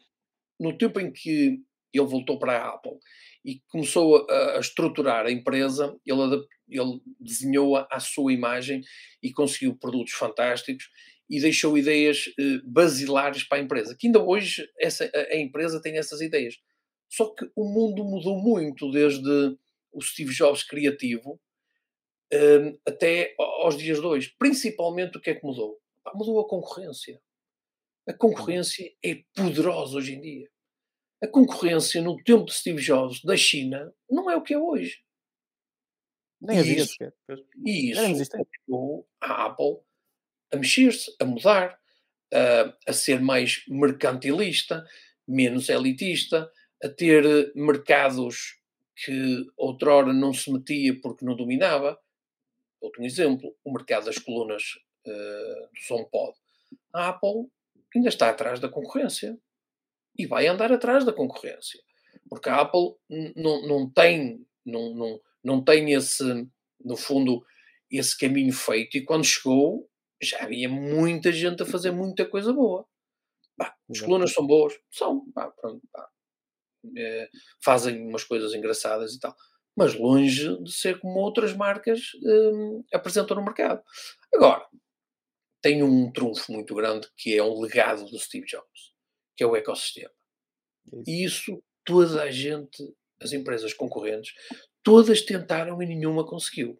no tempo em que ele voltou para a Apple e começou a, a estruturar a empresa, ele, ele desenhou-a à sua imagem e conseguiu produtos fantásticos e deixou ideias eh, basilares para a empresa, que ainda hoje essa, a, a empresa tem essas ideias. Só que o mundo mudou muito desde o Steve Jobs criativo um, até aos dias de hoje. Principalmente o que é que mudou? Mudou a concorrência. A concorrência é poderosa hoje em dia. A concorrência no tempo de Steve Jobs da China não é o que é hoje. Nem havia sequer. E isso levou a Apple a mexer-se, a mudar, a, a ser mais mercantilista, menos elitista, a ter mercados que outrora não se metia porque não dominava. Outro exemplo, o mercado das colunas uh, do som pod. A Apple ainda está atrás da concorrência e vai andar atrás da concorrência. Porque a Apple não tem, não, tem esse, no fundo, esse caminho feito. E quando chegou, já havia muita gente a fazer muita coisa boa. Bah, as colunas são boas? São. Bah, pronto, bah. É, fazem umas coisas engraçadas e tal. Mas longe de ser como outras marcas hum, apresentam no mercado. Agora, tem um trunfo muito grande que é um legado do Steve Jobs, que é o ecossistema. E isso toda a gente, as empresas concorrentes, todas tentaram e nenhuma conseguiu.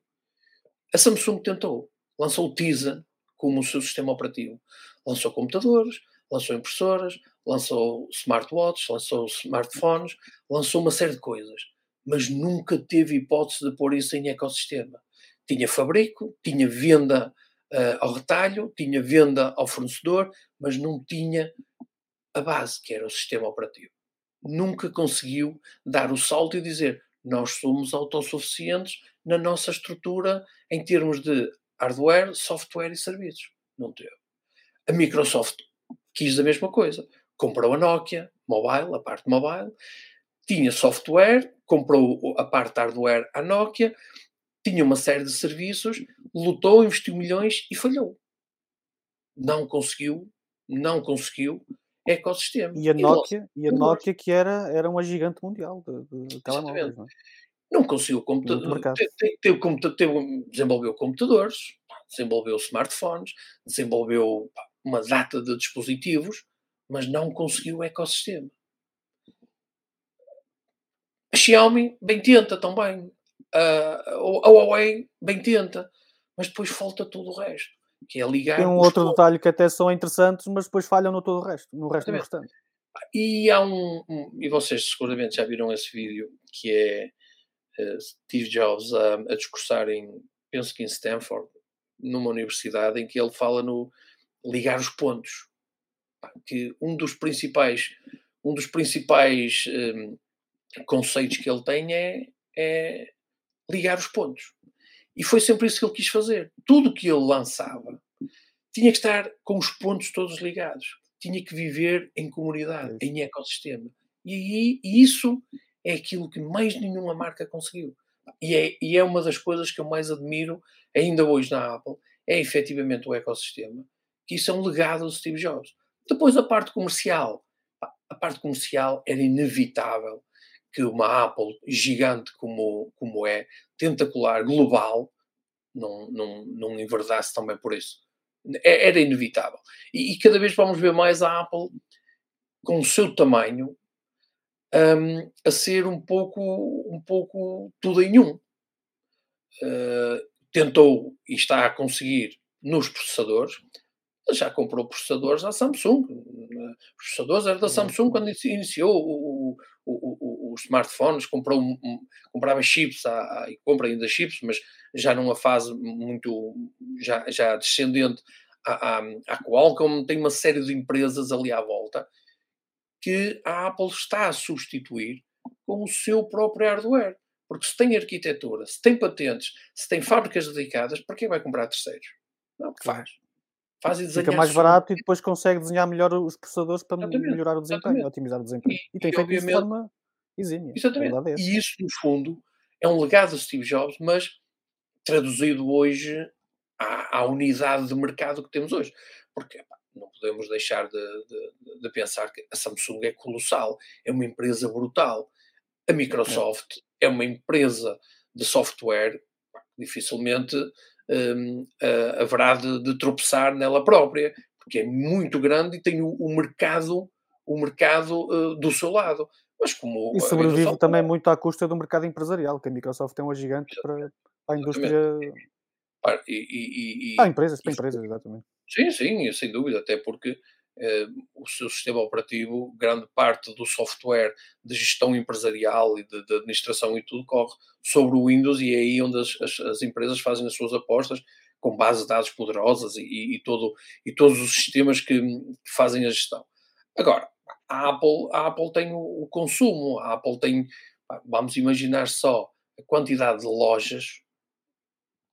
A Samsung tentou, lançou o Tizen como o seu sistema operativo. Lançou computadores, lançou impressoras, lançou smartwatches, lançou smartphones, lançou uma série de coisas, mas nunca teve hipótese de pôr isso em ecossistema. Tinha fabrico, tinha venda uh, ao retalho, tinha venda ao fornecedor, mas não tinha a base, que era o sistema operativo. Nunca conseguiu dar o salto e dizer nós somos autossuficientes na nossa estrutura em termos de hardware, software e serviços. Não teve. A Microsoft quis a mesma coisa. Comprou a Nokia, mobile, a parte mobile, tinha software, comprou a parte hardware à Nokia, tinha uma série de serviços, lutou, investiu milhões e falhou. Não conseguiu, não conseguiu ecossistema. E a Nokia, e, e a Nokia que era, era uma gigante mundial de, de telemóveis, não, é? não conseguiu computador, desenvolveu computadores, desenvolveu smartphones, desenvolveu uma data de dispositivos, mas não conseguiu o ecossistema. A Xiaomi bem tenta também, a Huawei bem tenta, mas depois falta tudo o resto, que é ligar. Tem um outro detalhe que até são interessantes, mas depois falham no todo o resto, no resto do restante. E há um, um, e vocês seguramente já viram esse vídeo que é uh, Steve Jobs a, a discursar em, penso que em Stanford, numa universidade, em que ele fala no ligar os pontos. Que um dos principais, um dos principais um, conceitos que ele tem é, é ligar os pontos. E foi sempre isso que ele quis fazer. Tudo que ele lançava tinha que estar com os pontos todos ligados. Tinha que viver em comunidade, é em ecossistema. E aí isso é aquilo que mais nenhuma marca conseguiu. E é, e é uma das coisas que eu mais admiro, ainda hoje na Apple, é efetivamente o ecossistema. Que isso é um legado do Steve Jobs. Depois a parte comercial. A parte comercial era inevitável que uma Apple gigante como, como é, tentacular, global, não, não, não enverdasse também por isso. É, era inevitável. E, e, cada vez vamos ver mais a Apple com o seu tamanho um, a ser um pouco, um pouco tudo em um. Uh, tentou e está a conseguir nos processadores, já comprou processadores da Samsung. Os processadores eram da Samsung quando iniciou o, o, o, os smartphones, comprou, um, comprava chips e compra ainda chips, mas já numa fase muito já, já descendente à, à, à Qualcomm, tem uma série de empresas ali à volta que a Apple está a substituir com o seu próprio hardware. Porque se tem arquitetura, se tem patentes, se tem fábricas dedicadas, para quem vai comprar terceiros? Não, que faz? Faz Fica mais barato e depois consegue desenhar melhor os processadores para Exatamente. melhorar o desempenho, Exatamente. otimizar o desempenho. E, e tem e, feito isso de forma exímia. Exatamente. É e isso, no fundo, é um legado de Steve Jobs, mas traduzido hoje à, à, unidade de mercado que temos hoje. Porque pá, não podemos deixar de, de, de, pensar que a Samsung é colossal, é uma empresa brutal. A Microsoft é, é uma empresa de software, pá, dificilmente um, uh, haverá de, de, tropeçar nela própria, porque é muito grande e tem o, o mercado, o mercado uh, do seu lado. Mas como e sobrevive também muito à custa do mercado empresarial, que a Microsoft é um gigante para, para a indústria. E, e, e, para empresas, para empresas, exatamente. Sim, sim, sem dúvida, até porque o seu sistema operativo, grande parte do software de gestão empresarial e de, de, administração e tudo corre sobre o Windows e é aí onde as, as, as empresas fazem as suas apostas com bases de dados poderosas e, e, todo, e todos os sistemas que, que, fazem a gestão. Agora, a Apple, a Apple tem o, o consumo, a Apple tem, vamos imaginar só a quantidade de lojas,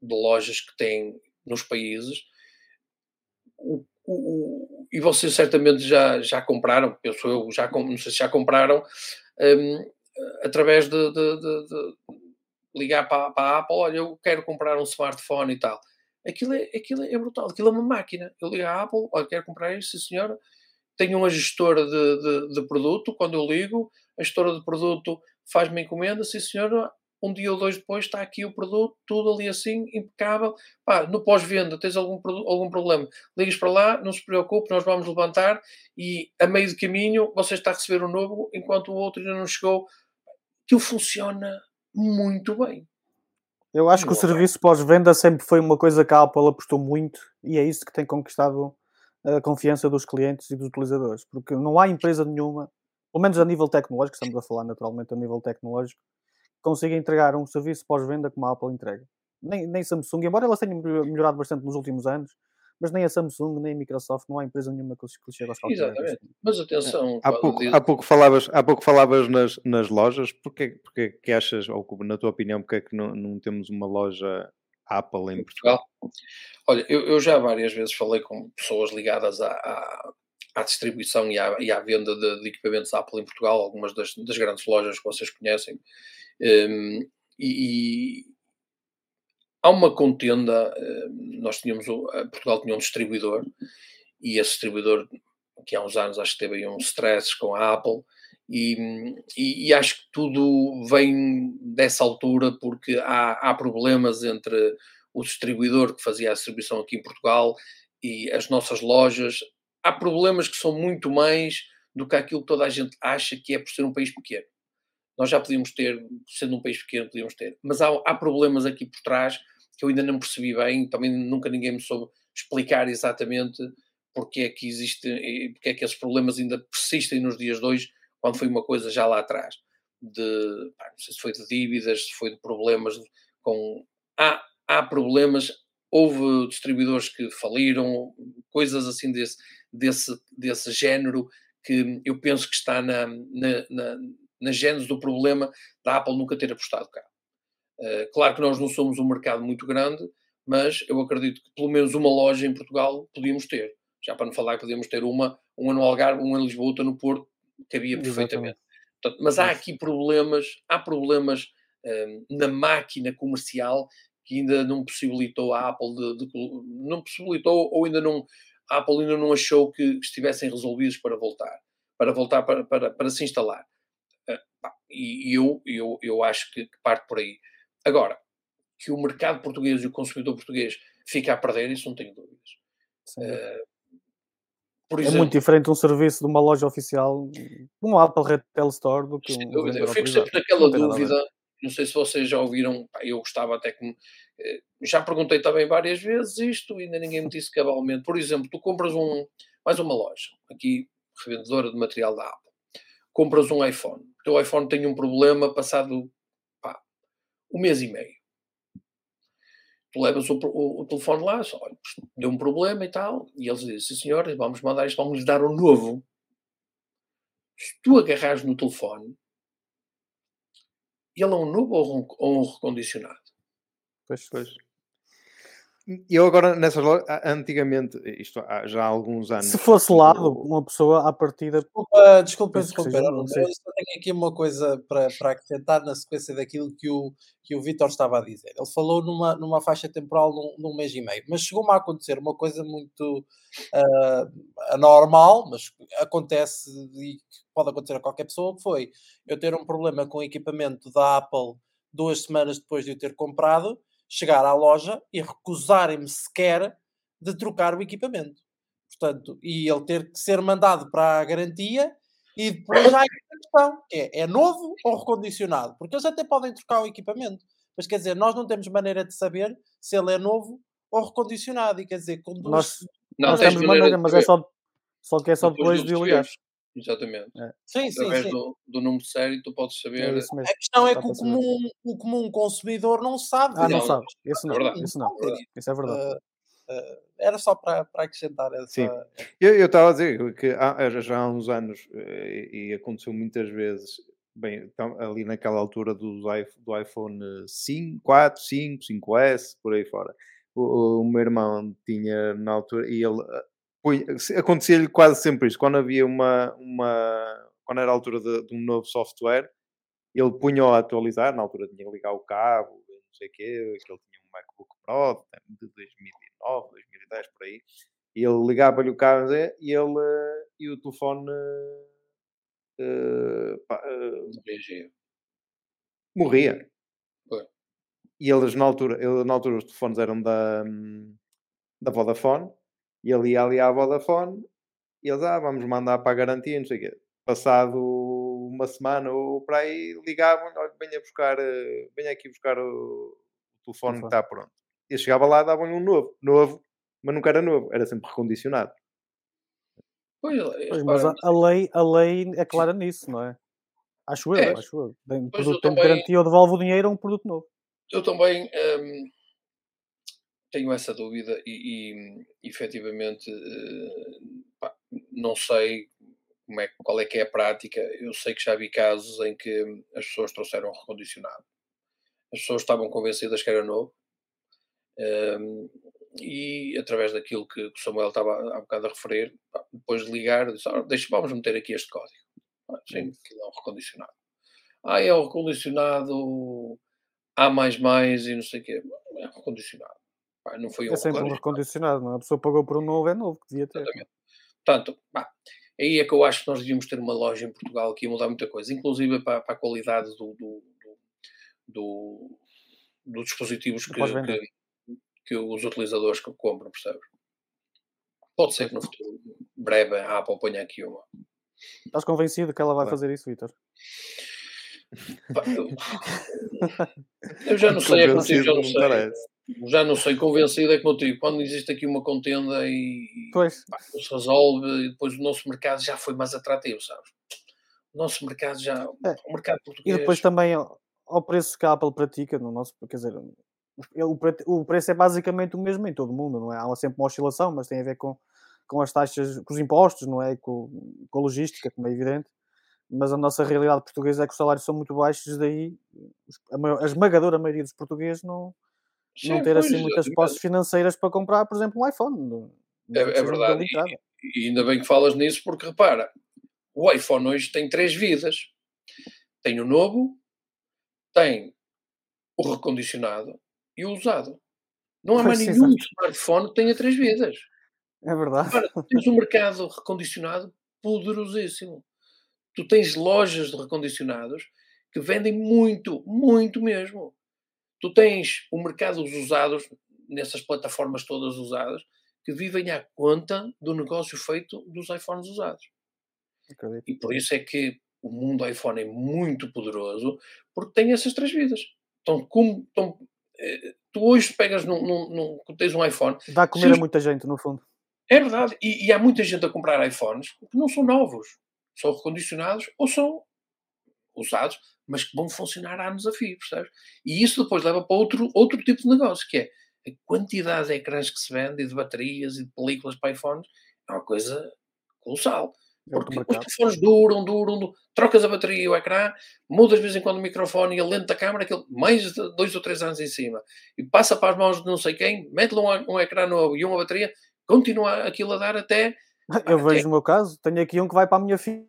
de lojas que tem nos países, o, o, e vocês certamente já, já compraram, penso eu, já, não sei se já compraram, um, através de, de, de, de, ligar para, para a Apple, olha, eu quero comprar um smartphone e tal. Aquilo é, aquilo é brutal, aquilo é uma máquina. Eu ligo à Apple, olha, quero comprar isso, sim senhora. Tenho uma gestora de, de, de produto, quando eu ligo, a gestora de produto faz-me encomenda, sim senhora, um dia ou dois depois está aqui o produto, tudo ali assim, impecável. Pá, no pós-venda, tens algum, algum problema, ligas para lá, não se preocupe, nós vamos levantar e a meio de caminho você está a receber o um novo, enquanto o outro ainda não chegou. Aquilo funciona muito bem. Eu acho que o serviço pós-venda sempre foi uma coisa que a Apple apostou muito e é isso que tem conquistado a confiança dos clientes e dos utilizadores, porque não há empresa nenhuma, pelo menos a nível tecnológico, estamos a falar naturalmente a nível tecnológico, consiga entregar um serviço pós-venda como a Apple entrega. Nem, nem Samsung, embora elas tenham melhorado bastante nos últimos anos, mas nem a Samsung, nem a Microsoft, não há empresa nenhuma que chegue aos calcanhares. Exatamente. Mas atenção. Há pouco, há pouco falavas, há pouco falavas nas, nas lojas, porquê, porquê que achas, ou na tua opinião, porque é que não, não temos uma loja Apple em Portugal? Olha, eu, eu, já várias vezes falei com pessoas ligadas à, à, à distribuição e à, e à venda de, de, equipamentos Apple em Portugal, algumas das, das grandes lojas que vocês conhecem. Um, e, há uma contenda, eh, nós tínhamos, Portugal tinha um distribuidor, e esse distribuidor, que há uns anos acho que teve aí um stress com a Apple, e, e, e, acho que tudo vem dessa altura porque há, há problemas entre o distribuidor que fazia a distribuição aqui em Portugal e as nossas lojas. Há problemas que são muito mais do que aquilo que toda a gente acha que é por ser um país pequeno. Nós já podíamos ter, sendo um país pequeno, podíamos ter, mas há, há problemas aqui por trás que eu ainda não percebi bem, também nunca ninguém me soube explicar exatamente porque é que existe, porque é que esses problemas ainda persistem nos dias de hoje, quando foi uma coisa já lá atrás. De, pá, não sei se foi de dívidas, se foi de problemas com. Há, há problemas, houve distribuidores que faliram, coisas assim desse, desse, desse género que eu penso que está na, na, na, na gênese do problema da Apple nunca ter apostado cá. Eh, claro que nós não somos um mercado muito grande, mas eu acredito que pelo menos uma loja em Portugal podíamos ter. Já para não falar que podíamos ter uma, uma no Algarve, uma em Lisboa, outra no Porto, cabia perfeitamente. Portanto, mas há aqui problemas, há problemas um, ehm, na máquina comercial que ainda não possibilitou a Apple de, de, não possibilitou ou ainda não a Apple ainda não achou que estivessem resolvidos para voltar, para voltar para, para, para se instalar. E eu, eu, eu acho que, parte por aí. Agora, que o mercado português e o consumidor português fica a perder, isso não tenho dúvidas. Uh, por exemplo, é muito diferente um serviço de uma loja oficial, um Apple Retail Store, do que um. Dúvida. Eu fico sempre naquela dúvida. Não sei se vocês já ouviram, eu gostava até que. Eh, já perguntei também várias vezes isto e ainda ninguém me disse cabalmente. Por exemplo, tu compras um, mais uma loja, aqui, revendedora de material da Apple. Compras um iPhone. Teu iPhone tem um problema passado um mês e meio. Tu levas o, o, o telefone lá, só, olha, deu um problema e tal, e eles dizem, sim senhor, vamos mandar isto, vamos dar um novo. Se tu agarrares no telefone, ele é um novo ou um, ou um recondicionado? Pois, pois. Eu agora nessas lojas, antigamente, isto há, já há alguns anos. Se fosse lado, uma pessoa à partida. Desculpa, desculpa interromper, eu tenho aqui uma coisa para, para acrescentar na sequência daquilo que o, que o Vitor estava a dizer. Ele falou numa, numa faixa temporal num, num mês e meio, mas chegou-me a acontecer uma coisa muito uh, anormal, mas acontece e pode acontecer a qualquer pessoa, que foi eu ter um problema com o equipamento da Apple duas semanas depois de eu ter comprado chegar à loja e recusarem-me sequer de trocar o equipamento. Portanto, e ele ter que ser mandado para a garantia e depois há a questão, que é, é novo ou recondicionado? Porque eles até podem trocar o equipamento. Mas quer dizer, nós não temos maneira de saber se ele é novo ou recondicionado. E quer dizer, com duas... Nós, não, nós temos maneira, mas é só, só que é só depois, depois de ligar. Exatamente. É. Sim, Através sim, Do, do número sério, tu podes saber. É a questão é que o comum, o comum consumidor não sabe. Ah, não, não sabe. Isso não. É isso, não. isso é verdade. Uh, uh, era só para, para acrescentar essa. Sim. Eu estava a dizer que há, já há uns anos, eh, e, e aconteceu muitas vezes, bem, então, ali naquela altura do, do iPhone 5, 4, 5, 5S, por aí fora. O, o meu irmão tinha na altura, e ele acontecia-lhe quase sempre isto. Quando havia uma, uma quando era a altura de, de, um novo software, ele punha-o a atualizar, na altura tinha que ligar o cabo, não sei o quê, que ele tinha um MacBook Pro de 2009, 2010, por aí, e ele ligava-lhe o cabo e ele e o telefone uh, pá, uh, morria. Foi. E eles na altura, ele, na altura os telefones eram da, da Vodafone e ele ia ali à Vodafone e eles, ah, vamos mandar para a garantia, não sei o quê. Passado uma semana ou para aí, ligavam, olha, venha buscar, eh, venha aqui buscar o, o telefone que está pronto. E chegava lá, davam-lhe um novo, novo, mas nunca era novo, era sempre recondicionado. Pois, pois mas a, a, lei, a lei é clara nisso, não é? Acho eu, é. acho eu. Tem, produto, tem também, garantia ou devolve o dinheiro a um produto novo. Eu também, hum, tenho essa dúvida e, e efetivamente eh, pá, não sei como é, qual é que é a prática. Eu sei que já vi casos em que as pessoas trouxeram recondicionado. As pessoas estavam convencidas que era novo um, ehm, e através daquilo que o Samuel estava há bocado a referir, pá, depois de ligar, disse, ah, deixa, vamos meter aqui este código. Ah, sim, que é um recondicionado. Ah, é o recondicionado A mais mais e não sei o quê. É recondicionado Pá, não foi um é sempre um recondicionado, não é? A pessoa pagou por um novo, é novo, que devia ter. Exatamente. Portanto, pá, aí é que eu acho que nós devíamos ter uma loja em Portugal que ia mudar muita coisa, inclusive para, para a qualidade do, do, do, do dispositivos que, que, que, os utilizadores compram, percebes? Pode ser que no futuro breve a Apple ponha aqui uma. Estás convencido que ela vai fazer isso, Vitor? *laughs* Eu, já não sei, é contigo, já não sei já não sei, convencido é como eu digo, quando existe aqui uma contenda e pois. Pá, se resolve, e depois o nosso mercado já foi mais atrativo, sabes? O nosso mercado já, é. o mercado português... E depois também ao preço que a Apple pratica no nosso, quer dizer, o preço é basicamente o mesmo em todo o mundo, não é? Há sempre uma oscilação, mas tem a ver com, com as taxas, com os impostos, não é? Com, com a logística, como é evidente. Mas a nossa realidade portuguesa é que os salários são muito baixos, daí a esmagadora maioria dos portugueses não, Sim, não ter assim muitas posses financeiras para comprar, por exemplo, um iPhone. É, é verdade. E, e, ainda bem que falas nisso, porque repara, o iPhone hoje tem três vidas: tem o novo, tem o recondicionado e o usado. Não há mais nenhum smartphone que tenha três vidas. É verdade. Repara, tens um mercado recondicionado poderosíssimo. Tu tens lojas de recondicionados que vendem muito, muito mesmo tu tens o mercado dos usados, nessas plataformas todas usadas, que vivem à conta do negócio feito dos iPhones usados. Acredito. E por isso é que o mundo iPhone é muito poderoso, porque tem essas três vidas. Então, como, então, tu hoje pegas num, num, num, tens um iPhone. Dá a comer a muita gente, no fundo. É verdade. E, e, há muita gente a comprar iPhones que não são novos. São recondicionados ou são usados, mas que vão funcionar anos a fio, percebes? E isso depois leva para outro, outro tipo de negócio, que é a quantidade de ecrãs que se vende, e de baterias, e de películas para iPhones, é uma coisa colossal. É Porque os telefones duram, duram, duram, trocas a bateria e o ecrã, mudas de vez em quando o microfone e a lente da câmera, aquele, mais de dois ou três anos em cima, e passa para as mãos de não sei quem, mete-lhe um, um ecrã novo e uma bateria, continua aquilo a dar até. *laughs* Eu vejo o meu caso, tenho aqui um que vai para a minha filha,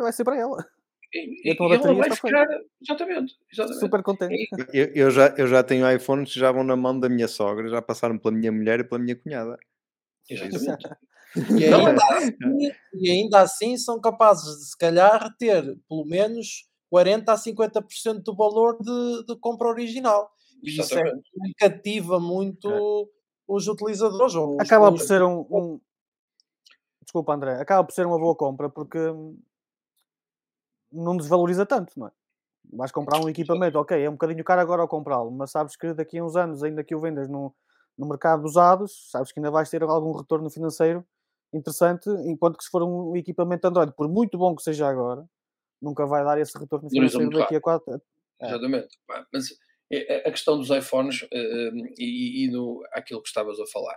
vai ser para ela. E, *laughs* e, e ela vai ficar, exatamente, exatamente. Super contente. *laughs* Eu, eu, já, eu já tenho iPhones que já vão na mão da minha sogra, já passaram pela minha mulher e pela minha cunhada. Exatamente. E ainda, assim, e ainda assim são capazes de, se calhar, ter pelo menos 40% a 50% do valor de, de compra original. E isso é, cativa muito é. os utilizadores. Os, acaba por ser um, um, Desculpa, André. Acaba por ser uma boa compra porque não desvaloriza tanto, não é? Vais comprar um equipamento, ok, é um bocadinho caro agora ao comprá-lo, mas sabes que daqui a uns anos, ainda que o vendas no, no mercado usados, sabes que ainda vais ter algum retorno financeiro interessante, enquanto que se for um equipamento Android, por muito bom que seja agora, nunca vai dar esse retorno financeiro daqui a quatro. É. Exatamente. Mas é, é, a questão dos iPhones eh, eh, e, e no, aquilo que estavas a falar.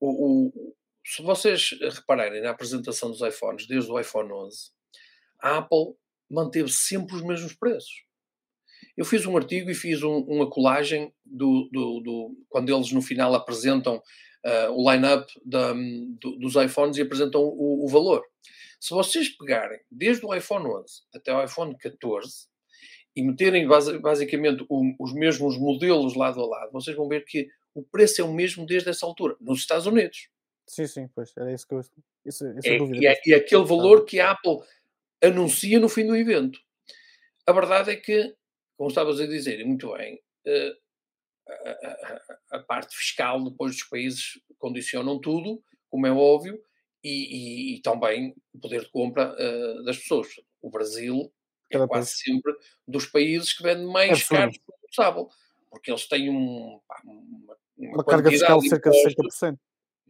O, o, se vocês repararem na apresentação dos iPhones, desde o iPhone 11, a Apple manteve sempre os mesmos preços. Eu fiz um artigo e fiz um, uma colagem do, do, do, quando eles no final apresentam uh, o line-up do, dos iPhones e apresentam o, o, valor. Se vocês pegarem desde o iPhone 11 até o iPhone 14 e meterem base, basicamente o, os mesmos modelos lado a lado, vocês vão ver que o preço é o mesmo desde essa altura, nos Estados Unidos. Sim, sim, pois era isso que eu. Isso, é, e, é, e é aquele valor que a Apple anuncia no fim do evento. A verdade é que, como estavas a dizer, e muito bem, uh, a, a, a, parte fiscal depois dos países condicionam tudo, como é óbvio, e, e, e também o poder de compra uh, das pessoas. O Brasil é Cada quase país. sempre dos países que vendem mais caros por porque eles têm um, uma, uma, uma carga fiscal de cerca de 60%.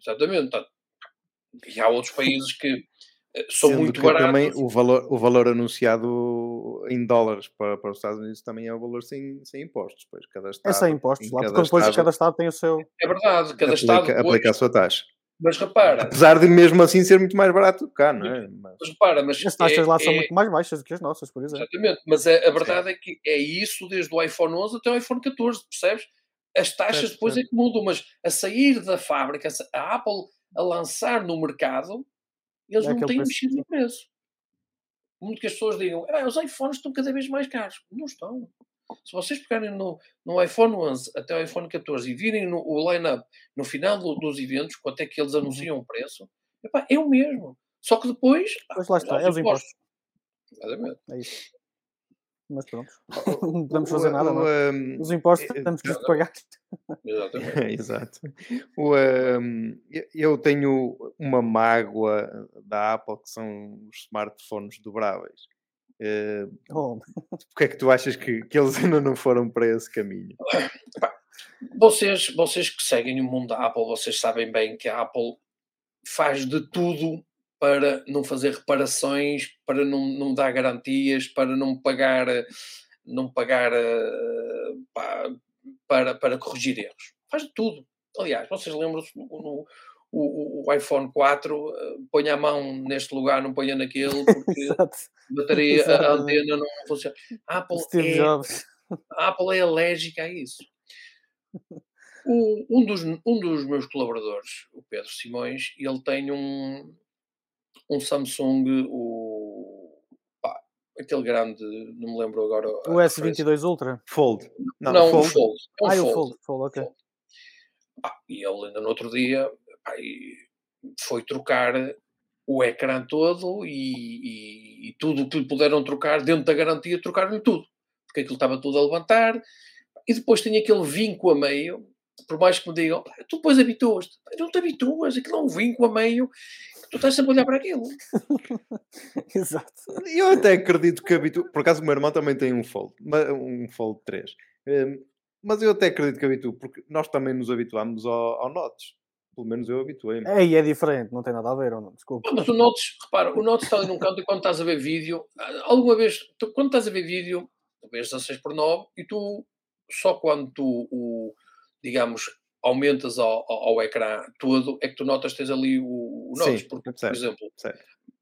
Exatamente. E há outros países que eh, são Sendo muito baratos. Também o valor, o valor anunciado em dólares para, para os Estados Unidos também é o valor sem, sem impostos. Pois cada estado, é sem impostos, lá, porque depois estado, cada estado tem o seu. É verdade, cada aplica, estado. Aplica a sua taxa. Mas repara. Apesar de mesmo assim ser muito mais barato do que cá, não é? Mas, mas repara, mas. As taxas é, lá são é... muito mais baixas do que as nossas, por exemplo. Exatamente, mas a, a verdade é que é isso desde o iPhone 11 até o iPhone 14, percebes? As taxas depois é que mudam, mas a sair da fábrica, a Apple a lançar no mercado, eles é não têm mexido no preço. Muito que as pessoas digam, ah, os iPhones estão cada vez mais caros. Não estão. Se vocês pegarem no, no iPhone 11 até o iPhone 14 e virem no, o line-up no final do, dos eventos, quanto é que eles uhum. anunciam o preço, epá, é o mesmo. Só que depois. Pois lá está, é os impostos. Exatamente. É isso. Mas pronto, *laughs* não podemos fazer nada. Não. É? Os impostos temos que pagar. *laughs* Exato. O, um, eu tenho uma mágoa da Apple que são os smartphones dobráveis. Uh, oh. Porque é que tu achas que, que eles ainda não foram para esse caminho? Vocês, vocês que seguem o mundo da Apple, vocês sabem bem que a Apple faz de tudo para não fazer reparações, para não, não dar garantias, para não pagar, não pagar uh, para, para corrigir erros. Faz de tudo. Aliás, vocês lembram-se no, o, o, iPhone 4 uh, eh, põe a mão neste lugar, não ponha naquele, *laughs* porque a bateria, a antena não funciona. A Apple, Steve é, Jobs. a Apple é alérgica a isso. O, um, dos, um dos meus colaboradores, o Pedro Simões, ele tem um, um Samsung, o aquele grande, não me lembro agora. O S22 Ultra? Fold. Não, não Fold. o Fold. É um ah, Fold. o Fold, Fold ok. Fold. Ah, e ele ainda no outro dia pá, foi trocar o ecrã todo e, e, e tudo o que lhe puderam trocar dentro da garantia, trocaram-lhe tudo. Porque aquilo estava tudo a levantar. E depois tinha aquele vinco a meio, por mais que me digam, tu depois habituas-te. Não te habituas, aquilo é um vinco a meio tu estás sempre a olhar para aquilo. *laughs* Exato. Eu até acredito que habito. Por acaso, o meu irmão também tem um Fold, um Fold 3. Hum, mas eu até acredito que habituo, porque nós também nos habituamos ao, ao Notes. Pelo menos eu habituei-me. É, e é diferente, não tem nada a ver, ou não? Desculpa. Mas o Notes, repara, o Notes está ali num canto e quando estás a ver vídeo, alguma vez, tu, quando estás a ver vídeo, tu vês 16 por 9 e tu, só quando tu, o, digamos, aumentas ao, ao, ao, ecrã todo, é que tu notas que tens ali o, o notes, porque, certo, por exemplo,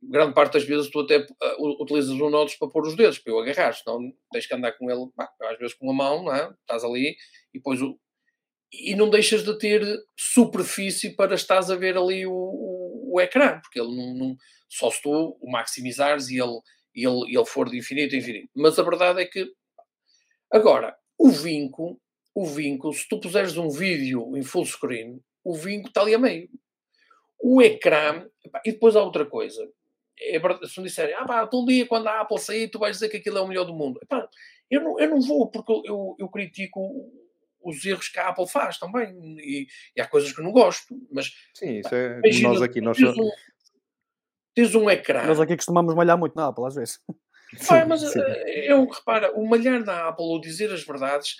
grande parte das vezes tu até uh, utilizas o nodos para pôr os dedos, para eu agarrar, senão tens que andar com ele, bah, às vezes com a mão, não é? estás ali e depois o, e não deixas de ter superfície para estás a ver ali o, o, o ecrã, porque ele não, não, só se tu o maximizares e ele, ele, ele for de infinito a infinito. Mas a verdade é que agora o vinco, o vinco, se tu puseres um vídeo em full screen, o vinco está ali a meio. O ecrã, e depois há outra coisa. É, se me disserem, ah pá, um dia quando a Apple sair, tu vais dizer que aquilo é o melhor do mundo. Epá, eu, não, eu não vou, porque eu, eu critico os erros que a Apple faz também. E, e há coisas que não gosto. Mas sim, isso é imagina, nós aqui. Nós tens, um, tens um ecrã. Nós aqui costumamos malhar muito na Apple, às vezes. Sim, mas sim. Eh, eu repara, o malhar da Apple ou dizer as verdades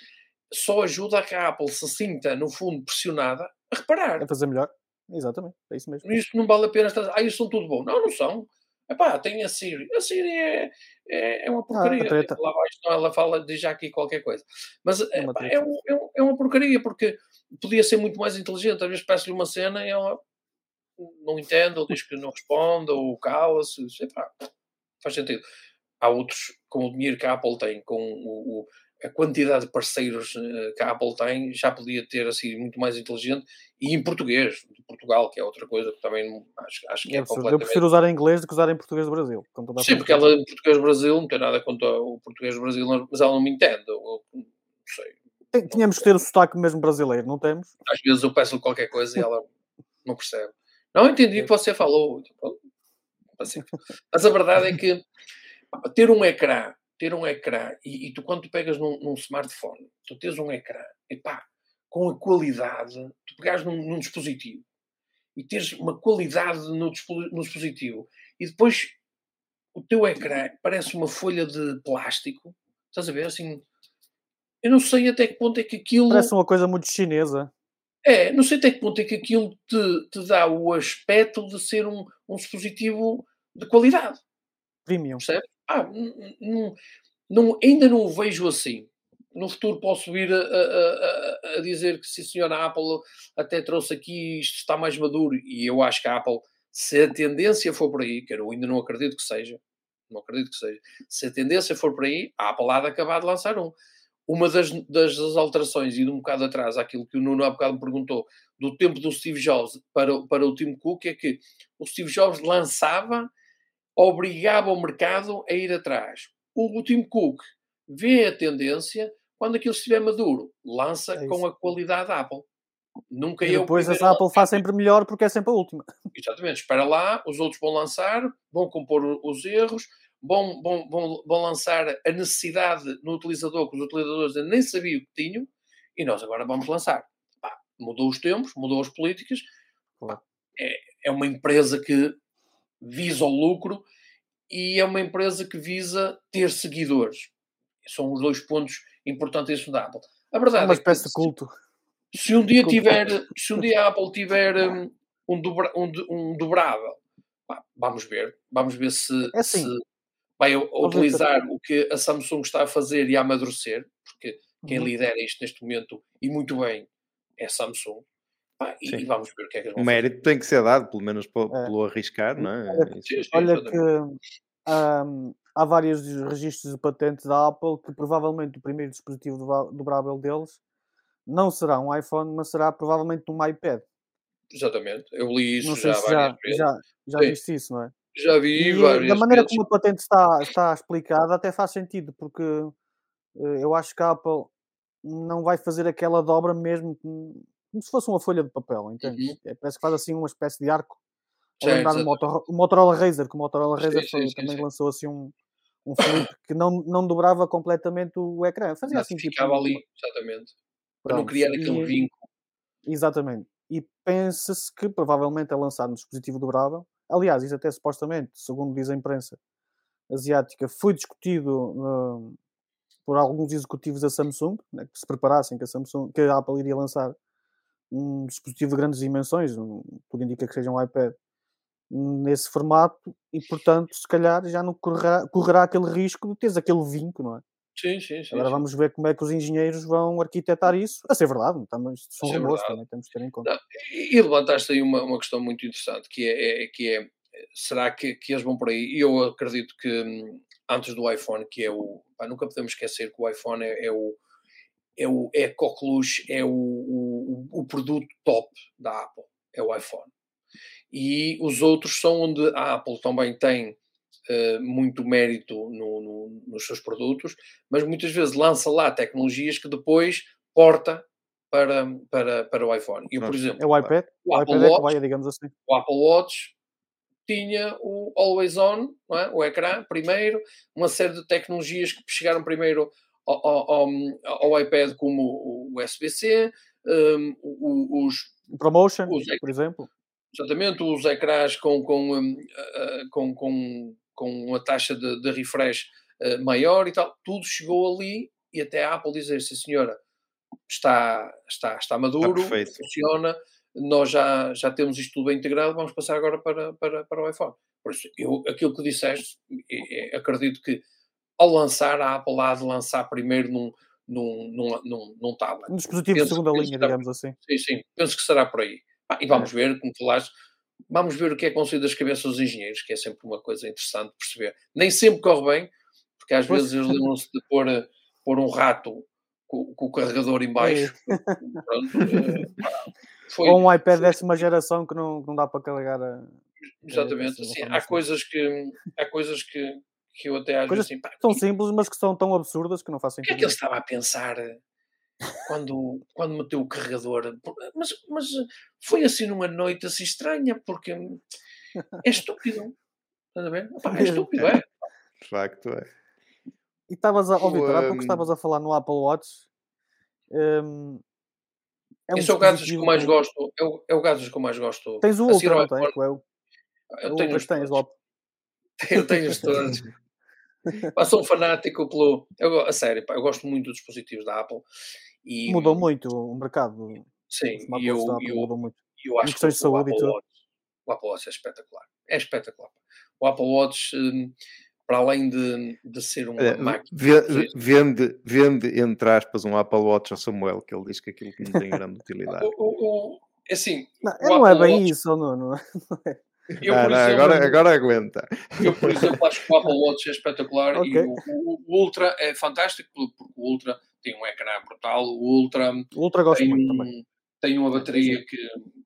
só ajuda a que a Apple se sinta, no fundo, pressionada a reparar. A fazer melhor. Exatamente, é isso mesmo. Isto não vale a pena estar. Ah, isso são tudo bom. Não, não são. Epá, tem a Siri. A Siri é, é, é uma ah, porcaria. Ah, lá ela fala, diz já aqui qualquer coisa. Mas é, epá, é, um, é, um, é, uma porcaria, porque podia ser muito mais inteligente. Às vezes peço-lhe uma cena e ela não entende, ou diz que não responde, ou cala-se. Faz sentido. Há outros, com o dinheiro que a Apple tem, com o, o a quantidade de parceiros eh, que a Apple tem já podia ter assim muito mais inteligente e em português, de Portugal, que é outra coisa que também acho, acho que é, é completamente... Eu prefiro usar em inglês do que usar em português do Brasil. Sim, porque ela em português do Brasil não tem nada contra o português do Brasil, mas ela não me entende, eu, não sei. Tínhamos que ter o sotaque mesmo brasileiro, não temos? Às vezes eu peço qualquer coisa e ela não percebe. Não entendi o que você falou. Assim. Mas a verdade é que ter um ecrã ter um ecrã, e, e tu quando tu pegas num, num, smartphone, tu tens um ecrã, epá, com a qualidade, tu pegares num, num dispositivo e teres uma qualidade no, no, dispositivo e depois o teu ecrã parece uma folha de plástico, estás a ver? Assim, eu não sei até que ponto é que aquilo. Parece uma coisa muito chinesa. É, não sei até que ponto é que aquilo te, te dá o aspecto de ser um, um dispositivo de qualidade. Premium. Percebe? Ah, não, não, ainda não o vejo assim. No futuro posso vir a, a, a, a dizer que se a senhora Apple até trouxe aqui isto está mais maduro e eu acho que a Apple, se a tendência for por aí, que eu ainda não acredito que seja, não acredito que seja, se a tendência for por aí, a Apple há de acabar de lançar um. Uma das, das, alterações, e de um bocado atrás, aquilo que o Nuno há bocado me perguntou, do tempo do Steve Jobs para, para o Tim Cook, é que o Steve Jobs lançava obrigava o mercado a ir atrás. O Tim Cook vê a tendência, quando aquilo estiver maduro, lança é com a qualidade da Apple. Nunca e depois a Apple faz sempre melhor porque é sempre a última. *laughs* Exatamente. Espera lá, os outros vão lançar, vão compor os erros, vão, vão, vão, vão lançar a necessidade no utilizador que os utilizadores nem sabiam que tinham e nós agora vamos lançar. Pá, mudou os tempos, mudou as políticas. Pá, é, é uma empresa que visa o lucro e é uma empresa que visa ter seguidores. São os dois pontos importantes da Apple. A verdade é uma espécie é que, de culto. Se um dia tiver, se um dia a Apple tiver um, um, dobra, um, um dobrável, vamos ver, vamos ver se, é assim, se vai utilizar o que a Samsung está a fazer e a amadurecer, porque quem uhum. lidera isto neste momento e muito bem é a Samsung. Ah, e, e, vamos ver o que é que eles vão O mérito fazer. tem que ser dado, pelo menos pelo, é. pelo arriscar, não é? Olha que, olha que um, há vários registros de patentes da Apple que provavelmente o primeiro dispositivo dobrável deles não será um iPhone, mas será provavelmente um iPad. Exatamente, eu li isso já várias já, vezes. Já, já viste isso, não é? Já vi e, várias Da maneira vezes. como a patente está, está explicada, até faz sentido, porque eh, eu acho que a Apple não vai fazer aquela dobra mesmo como se fosse uma folha de papel, entende? Uhum. É, parece que faz assim uma espécie de arco. Sim, lembrar o, Motor, o Motorola Razer, que o Motorola Razer sim, foi, sim, também lançou assim um, um flip que não, não dobrava completamente o ecrã. Fazia assim tipo. Ficava ali, exatamente. Para não criar aquele vínculo. Exatamente. E pensa-se que provavelmente é lançado um dispositivo dobrável. Aliás, isso até supostamente, segundo diz a imprensa asiática, foi discutido uh, por alguns executivos da Samsung, né, que se preparassem que a, Samsung, que a Apple iria lançar um dispositivo de grandes dimensões, um, tudo indica que seja um iPad, nesse formato e, portanto, se calhar já não correrá, correrá aquele risco de teres aquele vinco, não é? Sim, sim, sim. Agora sim. vamos ver como é que os engenheiros vão arquitetar isso. A ser verdade, estamos, são rumores também, temos que ter em conta. E levantaste aí uma, uma questão muito interessante, que é, é, que é será que, que eles vão por aí? E eu acredito que hum, antes do iPhone, que é o. Pá, nunca podemos esquecer que o iPhone é, é o. É, o, é a coqueluche, é o, o, o produto top da Apple, é o iPhone. E os outros são onde a Apple também tem uh, muito mérito no, no, nos seus produtos, mas muitas vezes lança lá tecnologias que depois porta para, para, para o iPhone. E, por exemplo, é o iPad, o, o Apple iPad Watch, é vai, digamos assim. O Apple Watch tinha o Always On, é? o ecrã, primeiro, uma série de tecnologias que chegaram primeiro ao, ao, ao iPad, como o USB-C, um, os. Promotion, os, por exemplo. Exatamente, os ecrãs com, com, um, uh, com, com, com uma taxa de, de refresh uh, maior e tal, tudo chegou ali e até a Apple dizer, sim senhora, está, está, está maduro, está funciona, nós já, já temos isto tudo bem integrado, vamos passar agora para, para, para o iPhone. Por isso, eu, aquilo que disseste, acredito que ao lançar, a Apple há de lançar primeiro num, num, num, num, num tablet. Um dispositivo de segunda linha, será, digamos assim. Sim, sim, penso que será por aí. Ah, e vamos é. ver, como falaste, vamos ver o que é consigo das cabeças dos engenheiros, que é sempre uma coisa interessante de perceber. Nem sempre corre bem, porque às pois. vezes eles lembram-se de pôr, pôr um rato com, com o carregador em baixo. É. Pronto, é, foi, Ou um iPad décima geração que não, não dá para carregar. A, Exatamente. Assim, há coisas que há coisas que, que eu até acho coisas assim. Pá, tão simples, mas que são tão absurdas que não fazem sentido. O que é que ele estava a pensar quando, quando meteu o carregador? Mas, mas foi assim numa noite assim estranha, porque é estúpido. Estás a ver? *laughs* Pá, é estúpido, é. De facto, é. E estavas a. Ó, oh, Vitor, há pouco estavas a falar no Apple Watch. Um, é um Esse é o gadget que eu mais gosto. É o, é o gadget que eu mais gosto. Tens o Ultra, não tens? É o... Eu tenho os tens, *laughs* Eu tenho os todos. pá, sou um fanático pelo. Eu, a sério, pá, eu gosto muito dos dispositivos da Apple. E... Mudou muito o mercado. Sim, e eu, eu, mudou muito. eu acho que de saúde o Apple, Watch, o Apple Watch é espetacular. É espetacular. O Apple Watch. Hum, para além de, de ser uma é, máquina. Vende, vende, entre aspas, um Apple Watch ao Samuel, que ele diz que aquilo não tem grande *laughs* utilidade. o, o, o, é assim, não, não é bem Watch... isso, não, *laughs* não, é. Eu, não, não, exemplo, agora, agora aguenta. Eu, por exemplo, acho que o Apple Watch é espetacular okay. e o, o, Ultra é fantástico, porque o Ultra tem um ecrã brutal, o Ultra, o Ultra gosto tem, muito também. tem uma bateria que,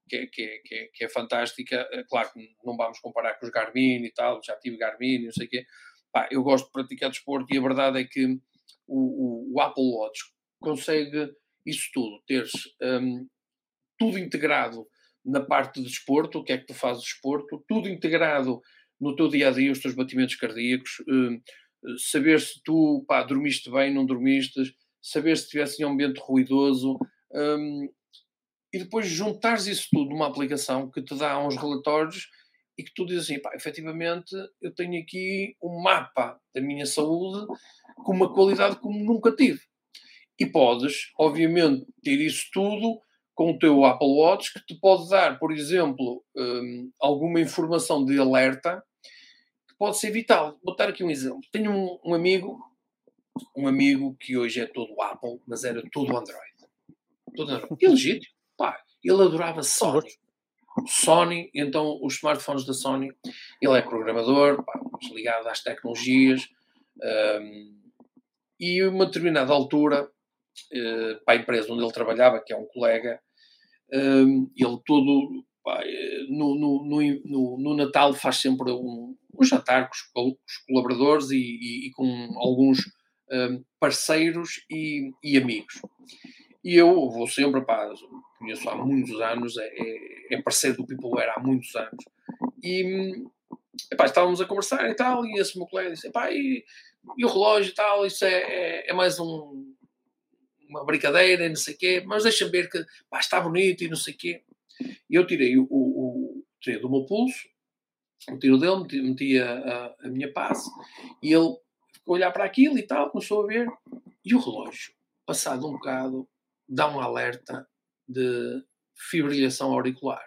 que, é, que, é, que, é, fantástica. Claro que não vamos comparar com os Garmin e tal, já tive Garmin, não sei o quê, pá, eu gosto de praticar desporto e a verdade é que o, o, o Apple Watch consegue isso tudo, teres um, tudo integrado na parte de desporto, o que é que tu fazes desporto, tudo integrado no teu dia a dia, os teus batimentos cardíacos, um, saber se tu pá, dormiste bem, não dormiste, saber se estivesse em um ambiente ruidoso, um, e depois juntares isso tudo numa aplicação que te dá uns relatórios e que tu dizes assim, pá, efetivamente eu tenho aqui um mapa da minha saúde com uma qualidade como nunca tive. E podes, obviamente, ter isso tudo com o teu Apple Watch, que te pode dar, por exemplo, um, alguma informação de alerta que pode ser vital. Vou dar aqui um exemplo. Tenho um, um amigo, um amigo que hoje é todo Apple, mas era todo Android. Todo Android. E legítimo. Pá, ele adorava Sony. Sony, então os smartphones da Sony, ele é programador, pá, ligado às tecnologias, um, e uma determinada altura, para a empresa onde ele trabalhava, que é um colega, um, ele todo eh, no, no, no, no, Natal faz sempre um, um jantar com os, os colaboradores e, e, e, com alguns um, parceiros e, e amigos. E eu vou sempre, pá, conheço há muitos anos, é, é, é parceiro do Peopleware há muitos anos. E epá, estávamos a conversar e tal, e esse meu colega disse: epá, e, e o relógio e tal, isso é, é, é mais um, uma brincadeira e não sei o quê, mas deixa ver que pá, está bonito e não sei o quê. E eu tirei o, o, o tirei do meu pulso, o tiro dele, meti, meti a, a, minha passe, e ele ficou a olhar para aquilo e tal, começou a ver, e o relógio, passado um bocado, dá um alerta de fibrilhação auricular.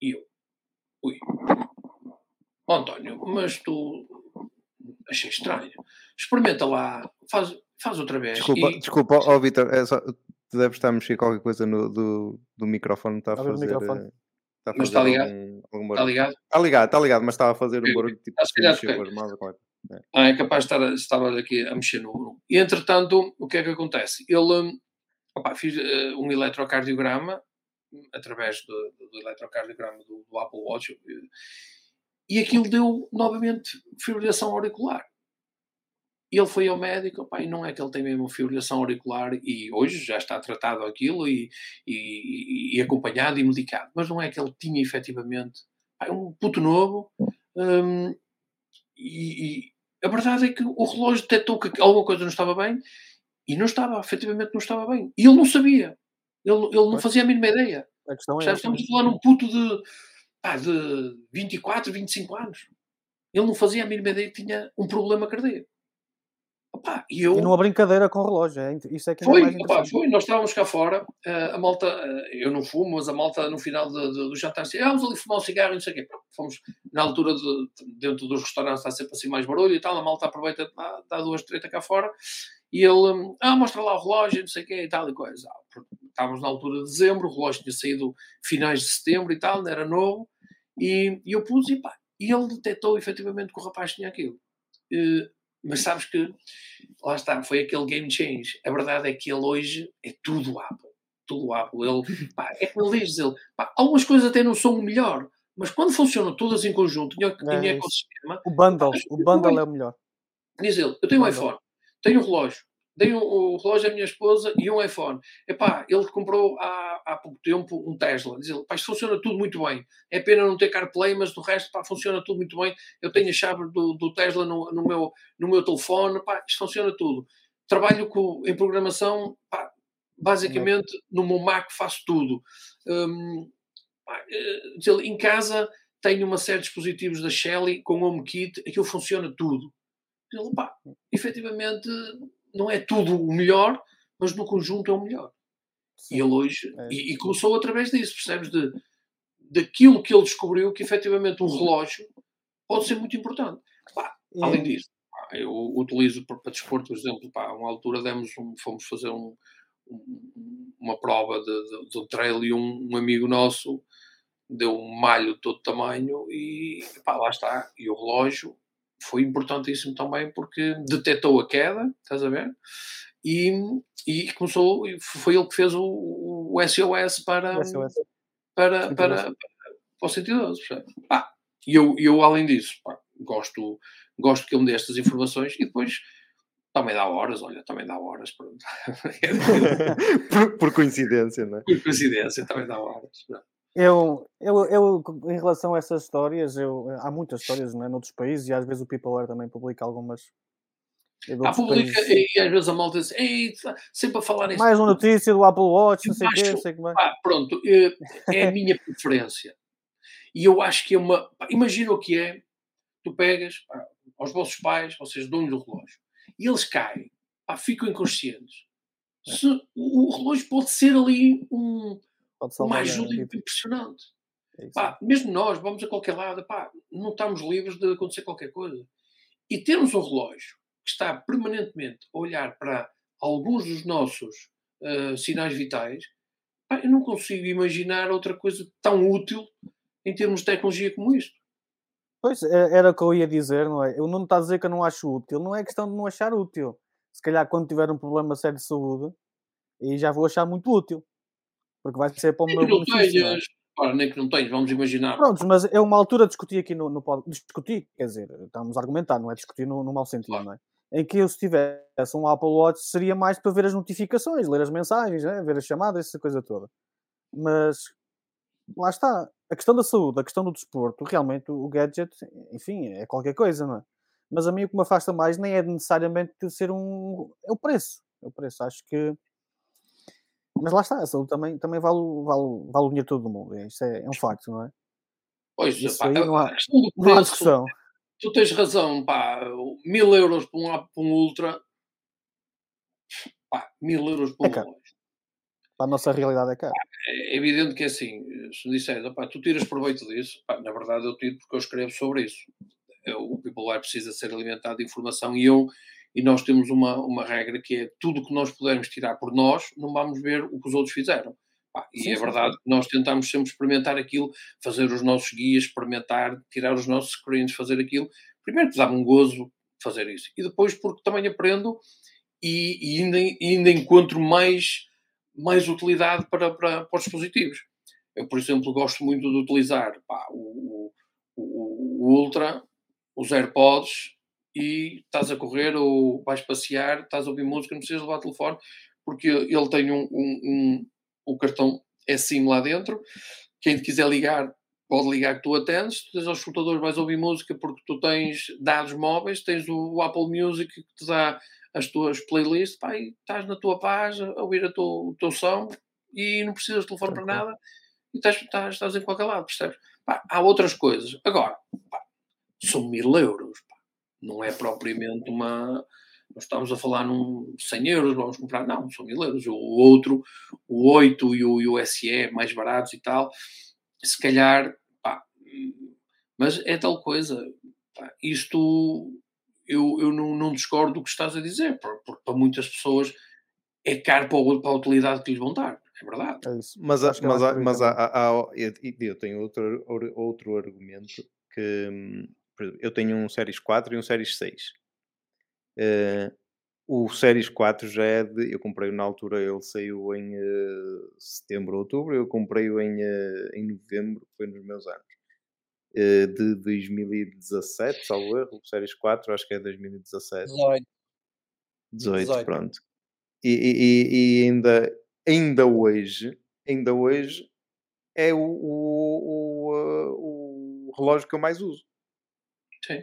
E eu, ui, António, mas tu achei estranho. Experimenta lá, faz, faz outra vez. Desculpa, e... desculpa, ó oh, Vitor, é só, tu deves estar a mexer qualquer coisa no, do, do microfone, está a fazer. Eh, está a mas está ligado? Algum, Está ligado? Está ligado, está ligado, mas estava a fazer um barulho tipo. Está ligado, é. Ah, é capaz de estar estava aqui a mexer no. E entretanto, o que é que acontece? Ele. Opa, fiz uh, um eletrocardiograma através do, do eletrocardiograma do, do, Apple Watch e aquilo deu novamente fibrilação auricular. E ele foi ao médico, opa, e não é que ele tem mesmo fibrilação auricular e hoje já está tratado aquilo e, e, e acompanhado e medicado, mas não é que ele tinha efetivamente opa, um puto novo um, e, e, a verdade é que o relógio detectou que alguma coisa não estava bem e não estava, efetivamente não estava bem. E ele não sabia. Ele, ele não fazia a mínima ideia. A é estamos a falar num puto de, pá, de 24, 25 anos. Ele não fazia a mínima ideia que tinha um problema cardíaco. Opa, e, eu... e numa brincadeira com o relógio, é, isso é que foi, é mais opa, foi, nós estávamos cá fora, uh, a malta, uh, eu não fumo, mas a malta no final de, de, do jantar disse, ah, vamos ali fumar um cigarro e não sei o quê. Fomos na altura de, dentro dos restaurantes, está sempre assim mais barulho e tal, a malta aproveita, dá, dá duas treta cá fora e ele, ah, mostra lá o relógio, não sei o quê e tal e coisa. Ah, estávamos na altura de dezembro, o relógio tinha saído finais de setembro e tal, era novo, e, e eu pus e pá, e ele detectou efetivamente que o rapaz tinha aquilo. Uh, mas sabes que, lá está, foi aquele game change. A verdade é que ele hoje é tudo Apple. Tudo Apple. Ele, *laughs* pá, é como ele diz, ele, pá, algumas coisas até não são o melhor, mas quando funcionam todas em conjunto, em, em é ecossistema... O bundle, o bundle é o melhor. Diz ele, eu tenho um iPhone, tenho um relógio, dei o, o relógio à minha esposa e um iPhone. Epá, ele comprou há, há pouco tempo um Tesla. Diz ele, pá, isto funciona tudo muito bem. É pena não ter CarPlay, mas do resto, pá, funciona tudo muito bem. Eu tenho a chave do, do Tesla no, no, meu, no meu telefone, pá, isto funciona tudo. Trabalho com, em programação, pá, basicamente no meu Mac faço tudo. Um, pá, eh, ele, em casa tenho uma série de dispositivos da Shelly com HomeKit, aquilo funciona tudo. Ele, pá, efetivamente não é tudo o melhor, mas no conjunto é o melhor. Sim. E ele hoje, é. e, e, começou através disso, percebes? De, daquilo que ele descobriu, que efetivamente um relógio pode ser muito importante. Pá, é. Além disso, pá, eu utilizo para, desporto, por exemplo, pá, uma altura demos um, fomos fazer um, um, uma prova de, de, de, um trail e um, um amigo nosso deu um malho de todo tamanho e pá, lá está. E o relógio foi importantíssimo também porque detectou a queda, estás a ver? E, e começou, foi ele que fez o, o SOS para, SOS. para, para, para, para o 112. Ah, e eu, eu, além disso, pá, gosto, gosto que ele me dê estas informações e depois também dá horas, olha, também dá horas. *laughs* *laughs* por, por, coincidência, não é? Por coincidência, também dá horas. Não. Eu, eu, eu, em relação a essas histórias, eu, há muitas histórias né, noutros países e às vezes o Peopleware também publica algumas. Ah, publica e, e, às vezes a malta diz, Ei, sempre a falar nisso. Mais uma notícia do Apple Watch, não sei o quê, não sei como é. Pá, pronto, é, é a minha preferência. E eu acho que é uma. Imagina o que é, tu pegas pá, aos vossos pais, vocês dão-lhes o relógio, e eles caem, pá, ficam inconscientes. Se, o relógio pode ser ali um uma ajuda impressionante. É pá, mesmo nós, vamos a qualquer lado, pá, não estamos livres de acontecer qualquer coisa. E temos um relógio que está permanentemente a olhar para alguns dos nossos uh, sinais vitais, pá, eu não consigo imaginar outra coisa tão útil em termos de tecnologia como isto. Pois, é, era o que eu ia dizer, não é? Eu não está a dizer que eu não acho útil, não é questão de não achar útil. Se calhar quando tiver um problema sério de saúde, aí já vou achar muito útil porque vai ser para o meu benefício. É? nem que não tens, vamos imaginar. Prontos, mas é uma altura discutir aqui no, no discutir, quer dizer, estamos a argumentar, não é discutir no, no mau sentido, claro. não é? Em que eu se tivesse um Apple Watch seria mais para ver as notificações, ler as mensagens, né? ver as chamadas, essa coisa toda. Mas lá está, a questão da saúde, a questão do desporto, realmente o gadget, enfim, é qualquer coisa, não é? Mas a mim o que me afasta mais nem é necessariamente ser um. É o preço. É o preço. Acho que mas lá está, a saúde também, também vale, vale, vale o dinheiro todo do mundo. Isso é, é um facto, não é? Pois, Isso pá, não há, não há discussão. Tu tens razão, pá, mil euros para um, para um Ultra, pá, mil euros para um é Para a nossa realidade é caro. É evidente que é assim, se me disseres, pá, tu tiras proveito disso, pá, na verdade eu tiro porque eu escrevo sobre isso. Eu, o People precisa ser alimentado de informação e eu e nós temos uma, uma regra que é tudo que nós pudermos tirar por nós, não vamos ver o que os outros fizeram. Pá, e sim, é verdade que nós tentamos sempre experimentar aquilo, fazer os nossos guias, experimentar, tirar os nossos screens, fazer aquilo. Primeiro, que dá-me um gozo fazer isso. E depois, porque também aprendo e, e ainda, ainda encontro mais, mais utilidade para, para, para os dispositivos. Eu, por exemplo, gosto muito de utilizar pá, o, o, o, Ultra, os AirPods, e estás a correr ou vais passear, estás a ouvir música, não precisas levar o telefone, porque ele tem um, um, um, um cartão SIM lá dentro. Quem te quiser ligar, pode ligar que tu atendes. Tu tens aos escutadores, vais ouvir música porque tu tens dados móveis, tens o Apple Music que te dá as tuas playlists, pá, estás na tua paz a ouvir a tua, o teu som e não precisas de telefone para nada e estás, estás, estás em qualquer lado, percebes? Pá, há outras coisas. Agora, pá, são mil euros. Não é propriamente uma. Nós estamos a falar num 100 euros, vamos comprar, não, são mil euros. O outro, o 8 e o, e o SE, mais baratos e tal, se calhar, pá, mas é tal coisa. Pá, isto eu, eu não, não, discordo do que estás a dizer, porque para muitas pessoas é caro para, para a utilidade que lhes vão dar. É verdade. É mas, mas, mas, mas há, há, há, eu tenho outro, outro argumento que hum, eu tenho um Series 4 e um Series 6. Uh, eh, o Series 4 já é de. Eu comprei na altura, ele saiu em uh, setembro, outubro. Eu comprei-o em, uh, em novembro, foi nos meus anos. Uh, de 2017, salvo erro. O Series 4, acho que é 2017. 18. 18, 18. pronto. E, e, e, ainda ainda hoje, ainda hoje, é o, o, o, o relógio que eu mais uso. Sim.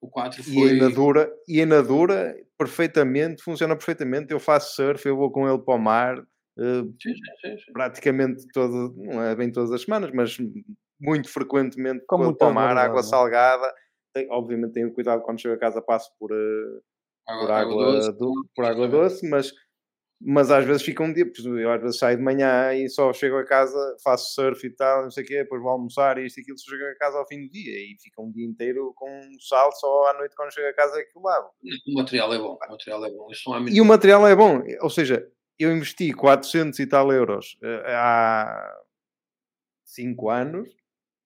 O 4 foi... E ainda dura, e ainda dura perfeitamente, funciona perfeitamente. Eu faço surf, eu vou com ele para o mar, uh, sim, sim, sim, praticamente todo, não é bem todas as semanas, mas muito frequentemente com ele para o mar, água é? salgada. Tem, obviamente tenho cuidado quando chego a casa, passo por, uh, água, por água, água doce, do, por água doce mas mas às vezes fica um dia, eu às vezes saio de manhã e só chego a casa, faço surf e tal, não sei o quê, depois vou almoçar e isto e aquilo, só chego a casa ao fim do dia e fica um dia inteiro com sal, só à noite quando chego a casa é que lavo. O material é bom, o material é bom. e o material é bom, ou seja, eu investi 400 e tal euros uh, há 5 anos,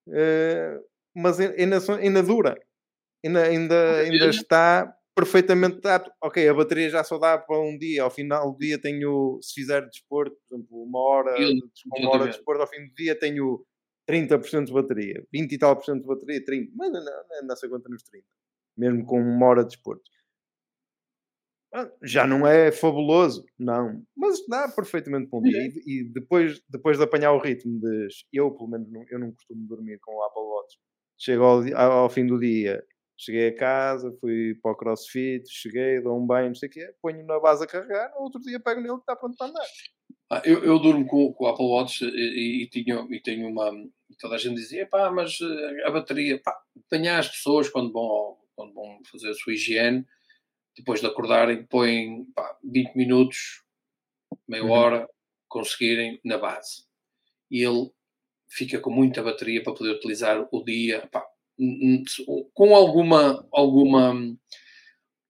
uh, mas ainda, ainda dura, ainda, ainda, ainda está perfeitamente apto. Ok, a bateria já só dá para um dia, ao final do dia tenho, se fizer desporto, por exemplo, uma hora, uma hora de desporto, ao fim do dia tenho 30% de bateria, 20 e tal por cento de bateria, 30, mas não, não, não se conta nos 30, mesmo com uma hora de desporto. Ah, já não é fabuloso, não, mas dá perfeitamente para um dia. E, e, depois, depois de apanhar o ritmo de. Eu, pelo menos, não, eu não costumo dormir com o Apple Watch. Chego ao, ao fim do dia, Cheguei a casa, fui para o crossfit, cheguei, dou um banho, não sei o quê, ponho na base a carregar, outro dia pego nele e está pronto para andar. Ah, eu, eu durmo com, com o Apple Watch e, e, tinha, e tenho uma. Toda a gente dizia, pá, mas eh, a bateria. Pá, apanhar as pessoas quando vão, quando vão fazer a sua higiene, depois de acordarem, põem pá, 20 minutos, meia uhum. hora, conseguirem na base. E ele fica com muita bateria para poder utilizar o dia. Pá, com alguma, alguma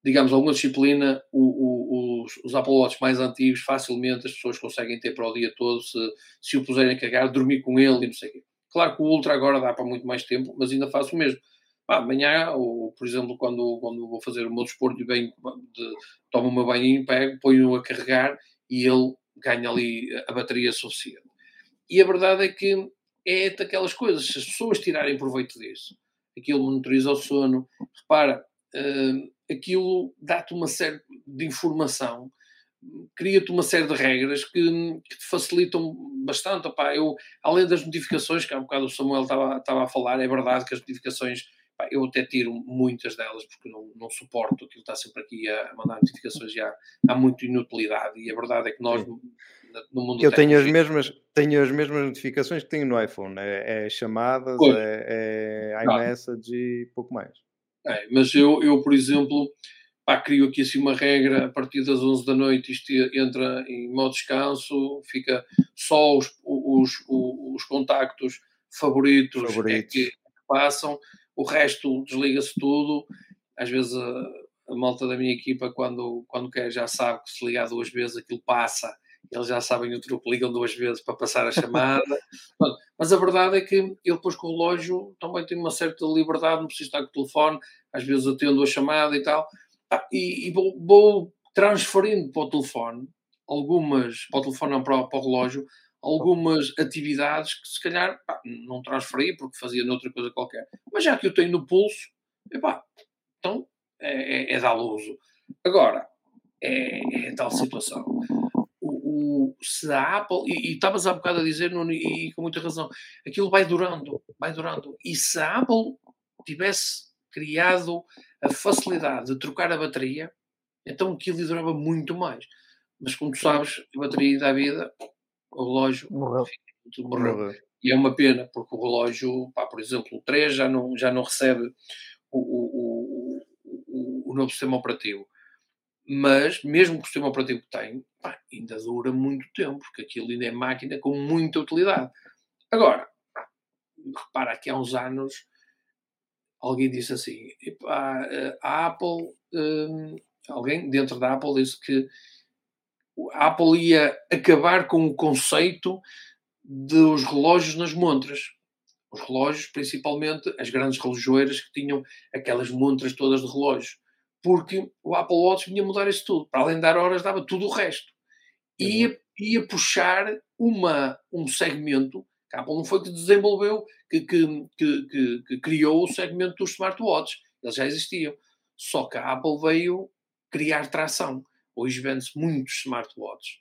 digamos, alguma disciplina, o, o, os, os Apple Watch mais antigos, facilmente as pessoas conseguem ter para o dia todo, se, se o puserem a cagar, dormir com ele e não sei o quê. Claro que o Ultra agora dá para muito mais tempo, mas ainda faço o mesmo. Amanhã, ou por exemplo, quando, quando vou fazer o meu desporto e bem, de, tomo o meu banhinho, pego, ponho-o a carregar e ele ganha ali a bateria suficiente. E a verdade é que é daquelas coisas, se as pessoas tirarem proveito disso, aquilo monitoriza o sono. Repara, uh, aquilo dá-te uma série de informação, cria-te uma série de regras que, que te facilitam bastante. Opá, eu, além das notificações, que há um bocado o Samuel estava, estava a falar, é verdade que as notificações eu até tiro muitas delas porque não, não suporto aquilo está sempre aqui a mandar notificações já há muito inutilidade. E a verdade é que nós Sim. no mundo Eu tenho as, mesmas, tenho as mesmas notificações que tenho no iPhone, é, é chamadas, é, é iMessage e pouco mais. É, mas eu, eu, por exemplo, pá, crio aqui assim uma regra, a partir das 11 da noite isto entra em modo descanso, fica só os, os, os, os contactos favoritos, favoritos. É que passam, o resto desliga-se tudo, às vezes a, a malta da minha equipa quando, quando quer já sabe que se ligar duas vezes aquilo passa eles já sabem o truque, ligam duas vezes para passar a chamada. *laughs* Mas a verdade é que ele depois com o relógio também tem uma certa liberdade, não precisa estar com o telefone, às vezes atendo a chamada e tal. E, e vou, vou, transferindo para o telefone algumas, para o telefone não, para, para o relógio, algumas atividades que se calhar pá, não transferia porque fazia noutra coisa qualquer. Mas já que eu tenho no pulso, epá, então é, é, é dar uso. Agora, é, é tal situação. O, o, se a Apple, e, e estavas há bocado a dizer, Nuno, e, e, com muita razão, aquilo vai durando, vai durando. E se a Apple tivesse criado a facilidade de trocar a bateria, então aquilo durava muito mais. Mas como tu sabes, a bateria da vida, o relógio morreu. morreu. morreu. E é uma pena, porque o relógio, pá, por exemplo, o 3 já não, já não recebe o, o, o, o novo sistema operativo. Mas, mesmo com o sistema operativo que tem, pá, ainda dura muito tempo, porque aquilo ainda é máquina com muita utilidade. Agora, repara que há uns anos alguém disse assim: a Apple, um, alguém dentro da Apple disse que a Apple ia acabar com o conceito dos relógios nas montras. Os relógios, principalmente as grandes relojoeiras que tinham aquelas montras todas de relógio. Porque o Apple Watch vinha mudar isso tudo. Para além de dar horas, dava tudo o resto. Ia, ia puxar uma, um segmento que a Apple não foi que desenvolveu, que, que, que, que, criou o segmento dos smartwatches. Eles já existiam. Só que a Apple veio criar tração. Hoje vende-se muitos smartwatches.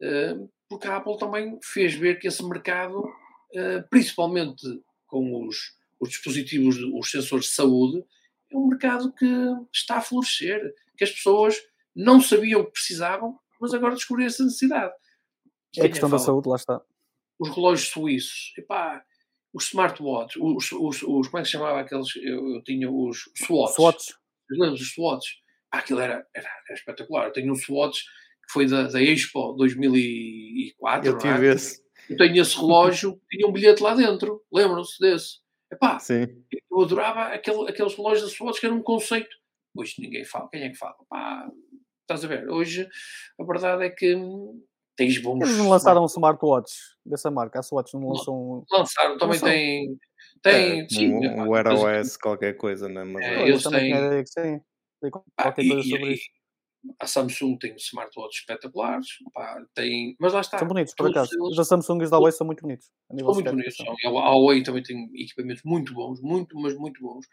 Uh, porque a Apple também fez ver que esse mercado, uh, principalmente com os, os dispositivos, os sensores de saúde, é um mercado que está a florescer. Que as pessoas não sabiam que precisavam, mas agora descobriram essa necessidade. É a questão da saúde, lá está os relógios suíços, epá, os smartwatches, os, os, os, como é que se chamava aqueles? Eu, eu tinha os. Swatch. Lembro dos Swatch. Aquilo era, era, era, espetacular. Eu tenho um Swatch que foi da, da Expo 2004. Eu tive é? esse. Eu tenho esse relógio, *laughs* tinha um bilhete lá dentro. Lembram-se desse? Epá, Sim. eu adorava aquele, aqueles relógios da Swatch que era um conceito. Hoje ninguém fala. Quem é que fala? Epá, estás a ver? Hoje a verdade é que tens bons. Eles não lançaram um smartwatch dessa marca. A Swatch não lançou um. Lançaram, também lançou. tem. Tem, é, sim, um, um Wear OS, qualquer coisa, né? Mas é, eles têm. Sim. Qualquer ah, coisa e, sobre e, isso. A Samsung tem smartwatches espetaculares, pá, tem, mas lá está. São bonitos, por acaso. Eles... Os da Samsung e os da Huawei são muito bonitos. São muito bonitos. São. A Huawei também tem equipamentos muito bons, muito, mas muito bons.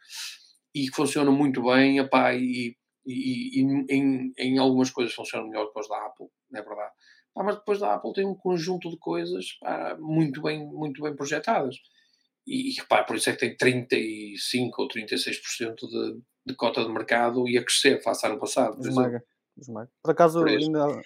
E que funcionam muito bem, epá, e, e, e em, em algumas coisas funcionam melhor que os da Apple, não é verdade? Ah, mas depois da Apple tem um conjunto de coisas pá, muito, bem, muito bem projetadas. E, pá, por isso é que tem 35 ou 36% de, de cota de mercado e a crescer face ao ano passado. Esmaga. Esmaga. por acaso, por ainda,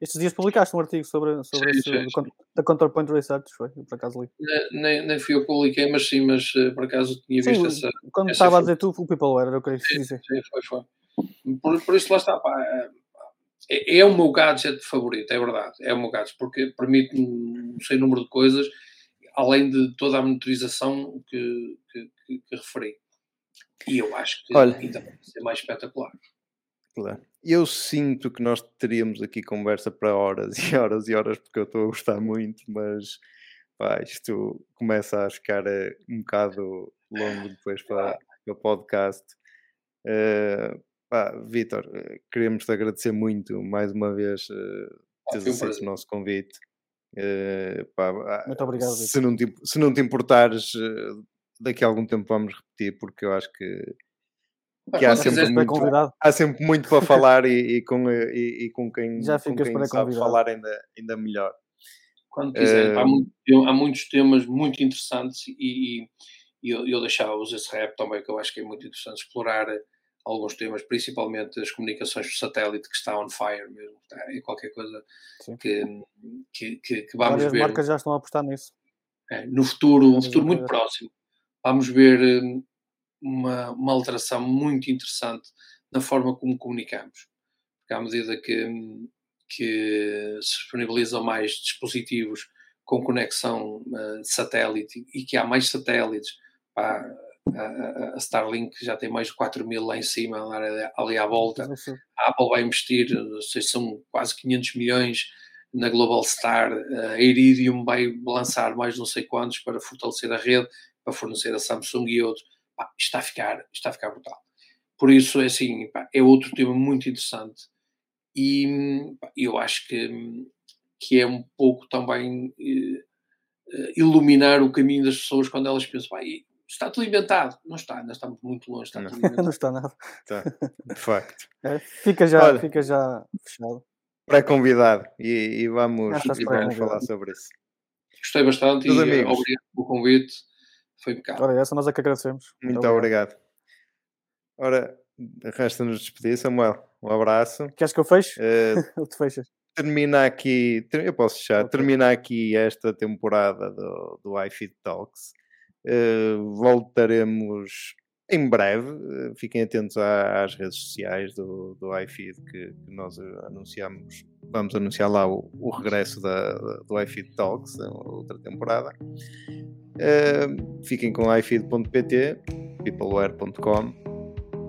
estes dias publicaste um artigo sobre, sobre sim, esse, sim, da Counterpoint Research, foi? Por acaso li. Nem, nem fui eu que publiquei, mas sim, mas eh, por acaso tinha sim, visto essa. Quando essa estava a dizer tu, o People era, eu queria dizer. Sim, foi, foi. Por, por isso lá está, pá, eh, é, é, o meu gadget favorito, é verdade, é o meu gadget, porque permite-me um sem número de coisas, além de toda a monitorização que, que, que, que referi. E eu acho que Olha, ainda vai ser mais espetacular. Claro. Eu sinto que nós teríamos aqui conversa para horas e horas e horas, porque eu estou a gostar muito, mas pá, isto começa a ficar uh, um bocado longo depois para, para o podcast. Uh, Pá, Vitor, eh, queremos te agradecer muito mais uma vez uh, teres aceito o nosso convite. Uh, pá, ah, muito obrigado. Se não, te, se não te importares, uh, daqui a algum tempo vamos repetir, porque eu acho que, que há, sempre muito, há sempre muito para *laughs* falar e, e com, e, e, com quem, Já com quem sabe falar ainda, ainda melhor. Quando quiser, há, muito, há, muitos temas muito interessantes e, e eu, eu deixava-vos esse rap também, que eu acho que é muito interessante explorar alguns temas, principalmente as comunicações por satélite, que está on fire mesmo, está, é qualquer coisa que, que, que, que, vamos Várias ver. As marcas já estão a apostar nisso. É, no futuro, um futuro muito próximo, vamos ver hum, uma, uma alteração muito interessante na forma como comunicamos. Porque à medida que, hum, que se disponibilizam mais dispositivos com conexão uh, satélite e que há mais satélites, pá, a, a Starlink já tem mais de 4 mil lá em cima, ali à volta. A Apple vai investir, sei, são quase 500 milhões na Global Star, a Iridium vai lançar mais não sei quantos para fortalecer a rede, para fornecer a Samsung e outros. Pá, está, a ficar, está a ficar brutal. Por isso, é assim, pá, é outro tema muito interessante e pá, eu acho que, que é um pouco também eh, iluminar o caminho das pessoas quando elas pensam, pá, está tudo inventado. Não está, ainda estamos muito longe. Está não. *laughs* não. está nada. Tá, *laughs* de facto. É, fica, já, Olha, fica já fechado. Pré-convidado e, e, vamos, e vamos falar sobre isso. Gostei bastante Meus e amigos. obrigado pelo convite. Foi impecável. Ora, essa nós é que agradecemos. Muito, Muito obrigado. obrigado. Ora, resta-nos despedir, Samuel. Um abraço. Queres que eu feche? Uh, Ou *laughs* tu fechas? Termina aqui, eu posso fechar, okay. termina aqui esta temporada do, do iFit Talks. Uh, voltaremos em breve. Uh, fiquem atentos às redes sociais do, do iFeed que, que, nós anunciamos. Vamos anunciar lá o, o regresso da, do iFeed Talks, outra temporada. Uh, fiquem com ifeed.pt, peopleware.com.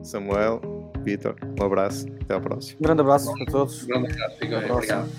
Samuel, Vitor, um abraço. Até à próxima. Um grande abraço a todos. Um grande abraço. Fiquem. Obrigado.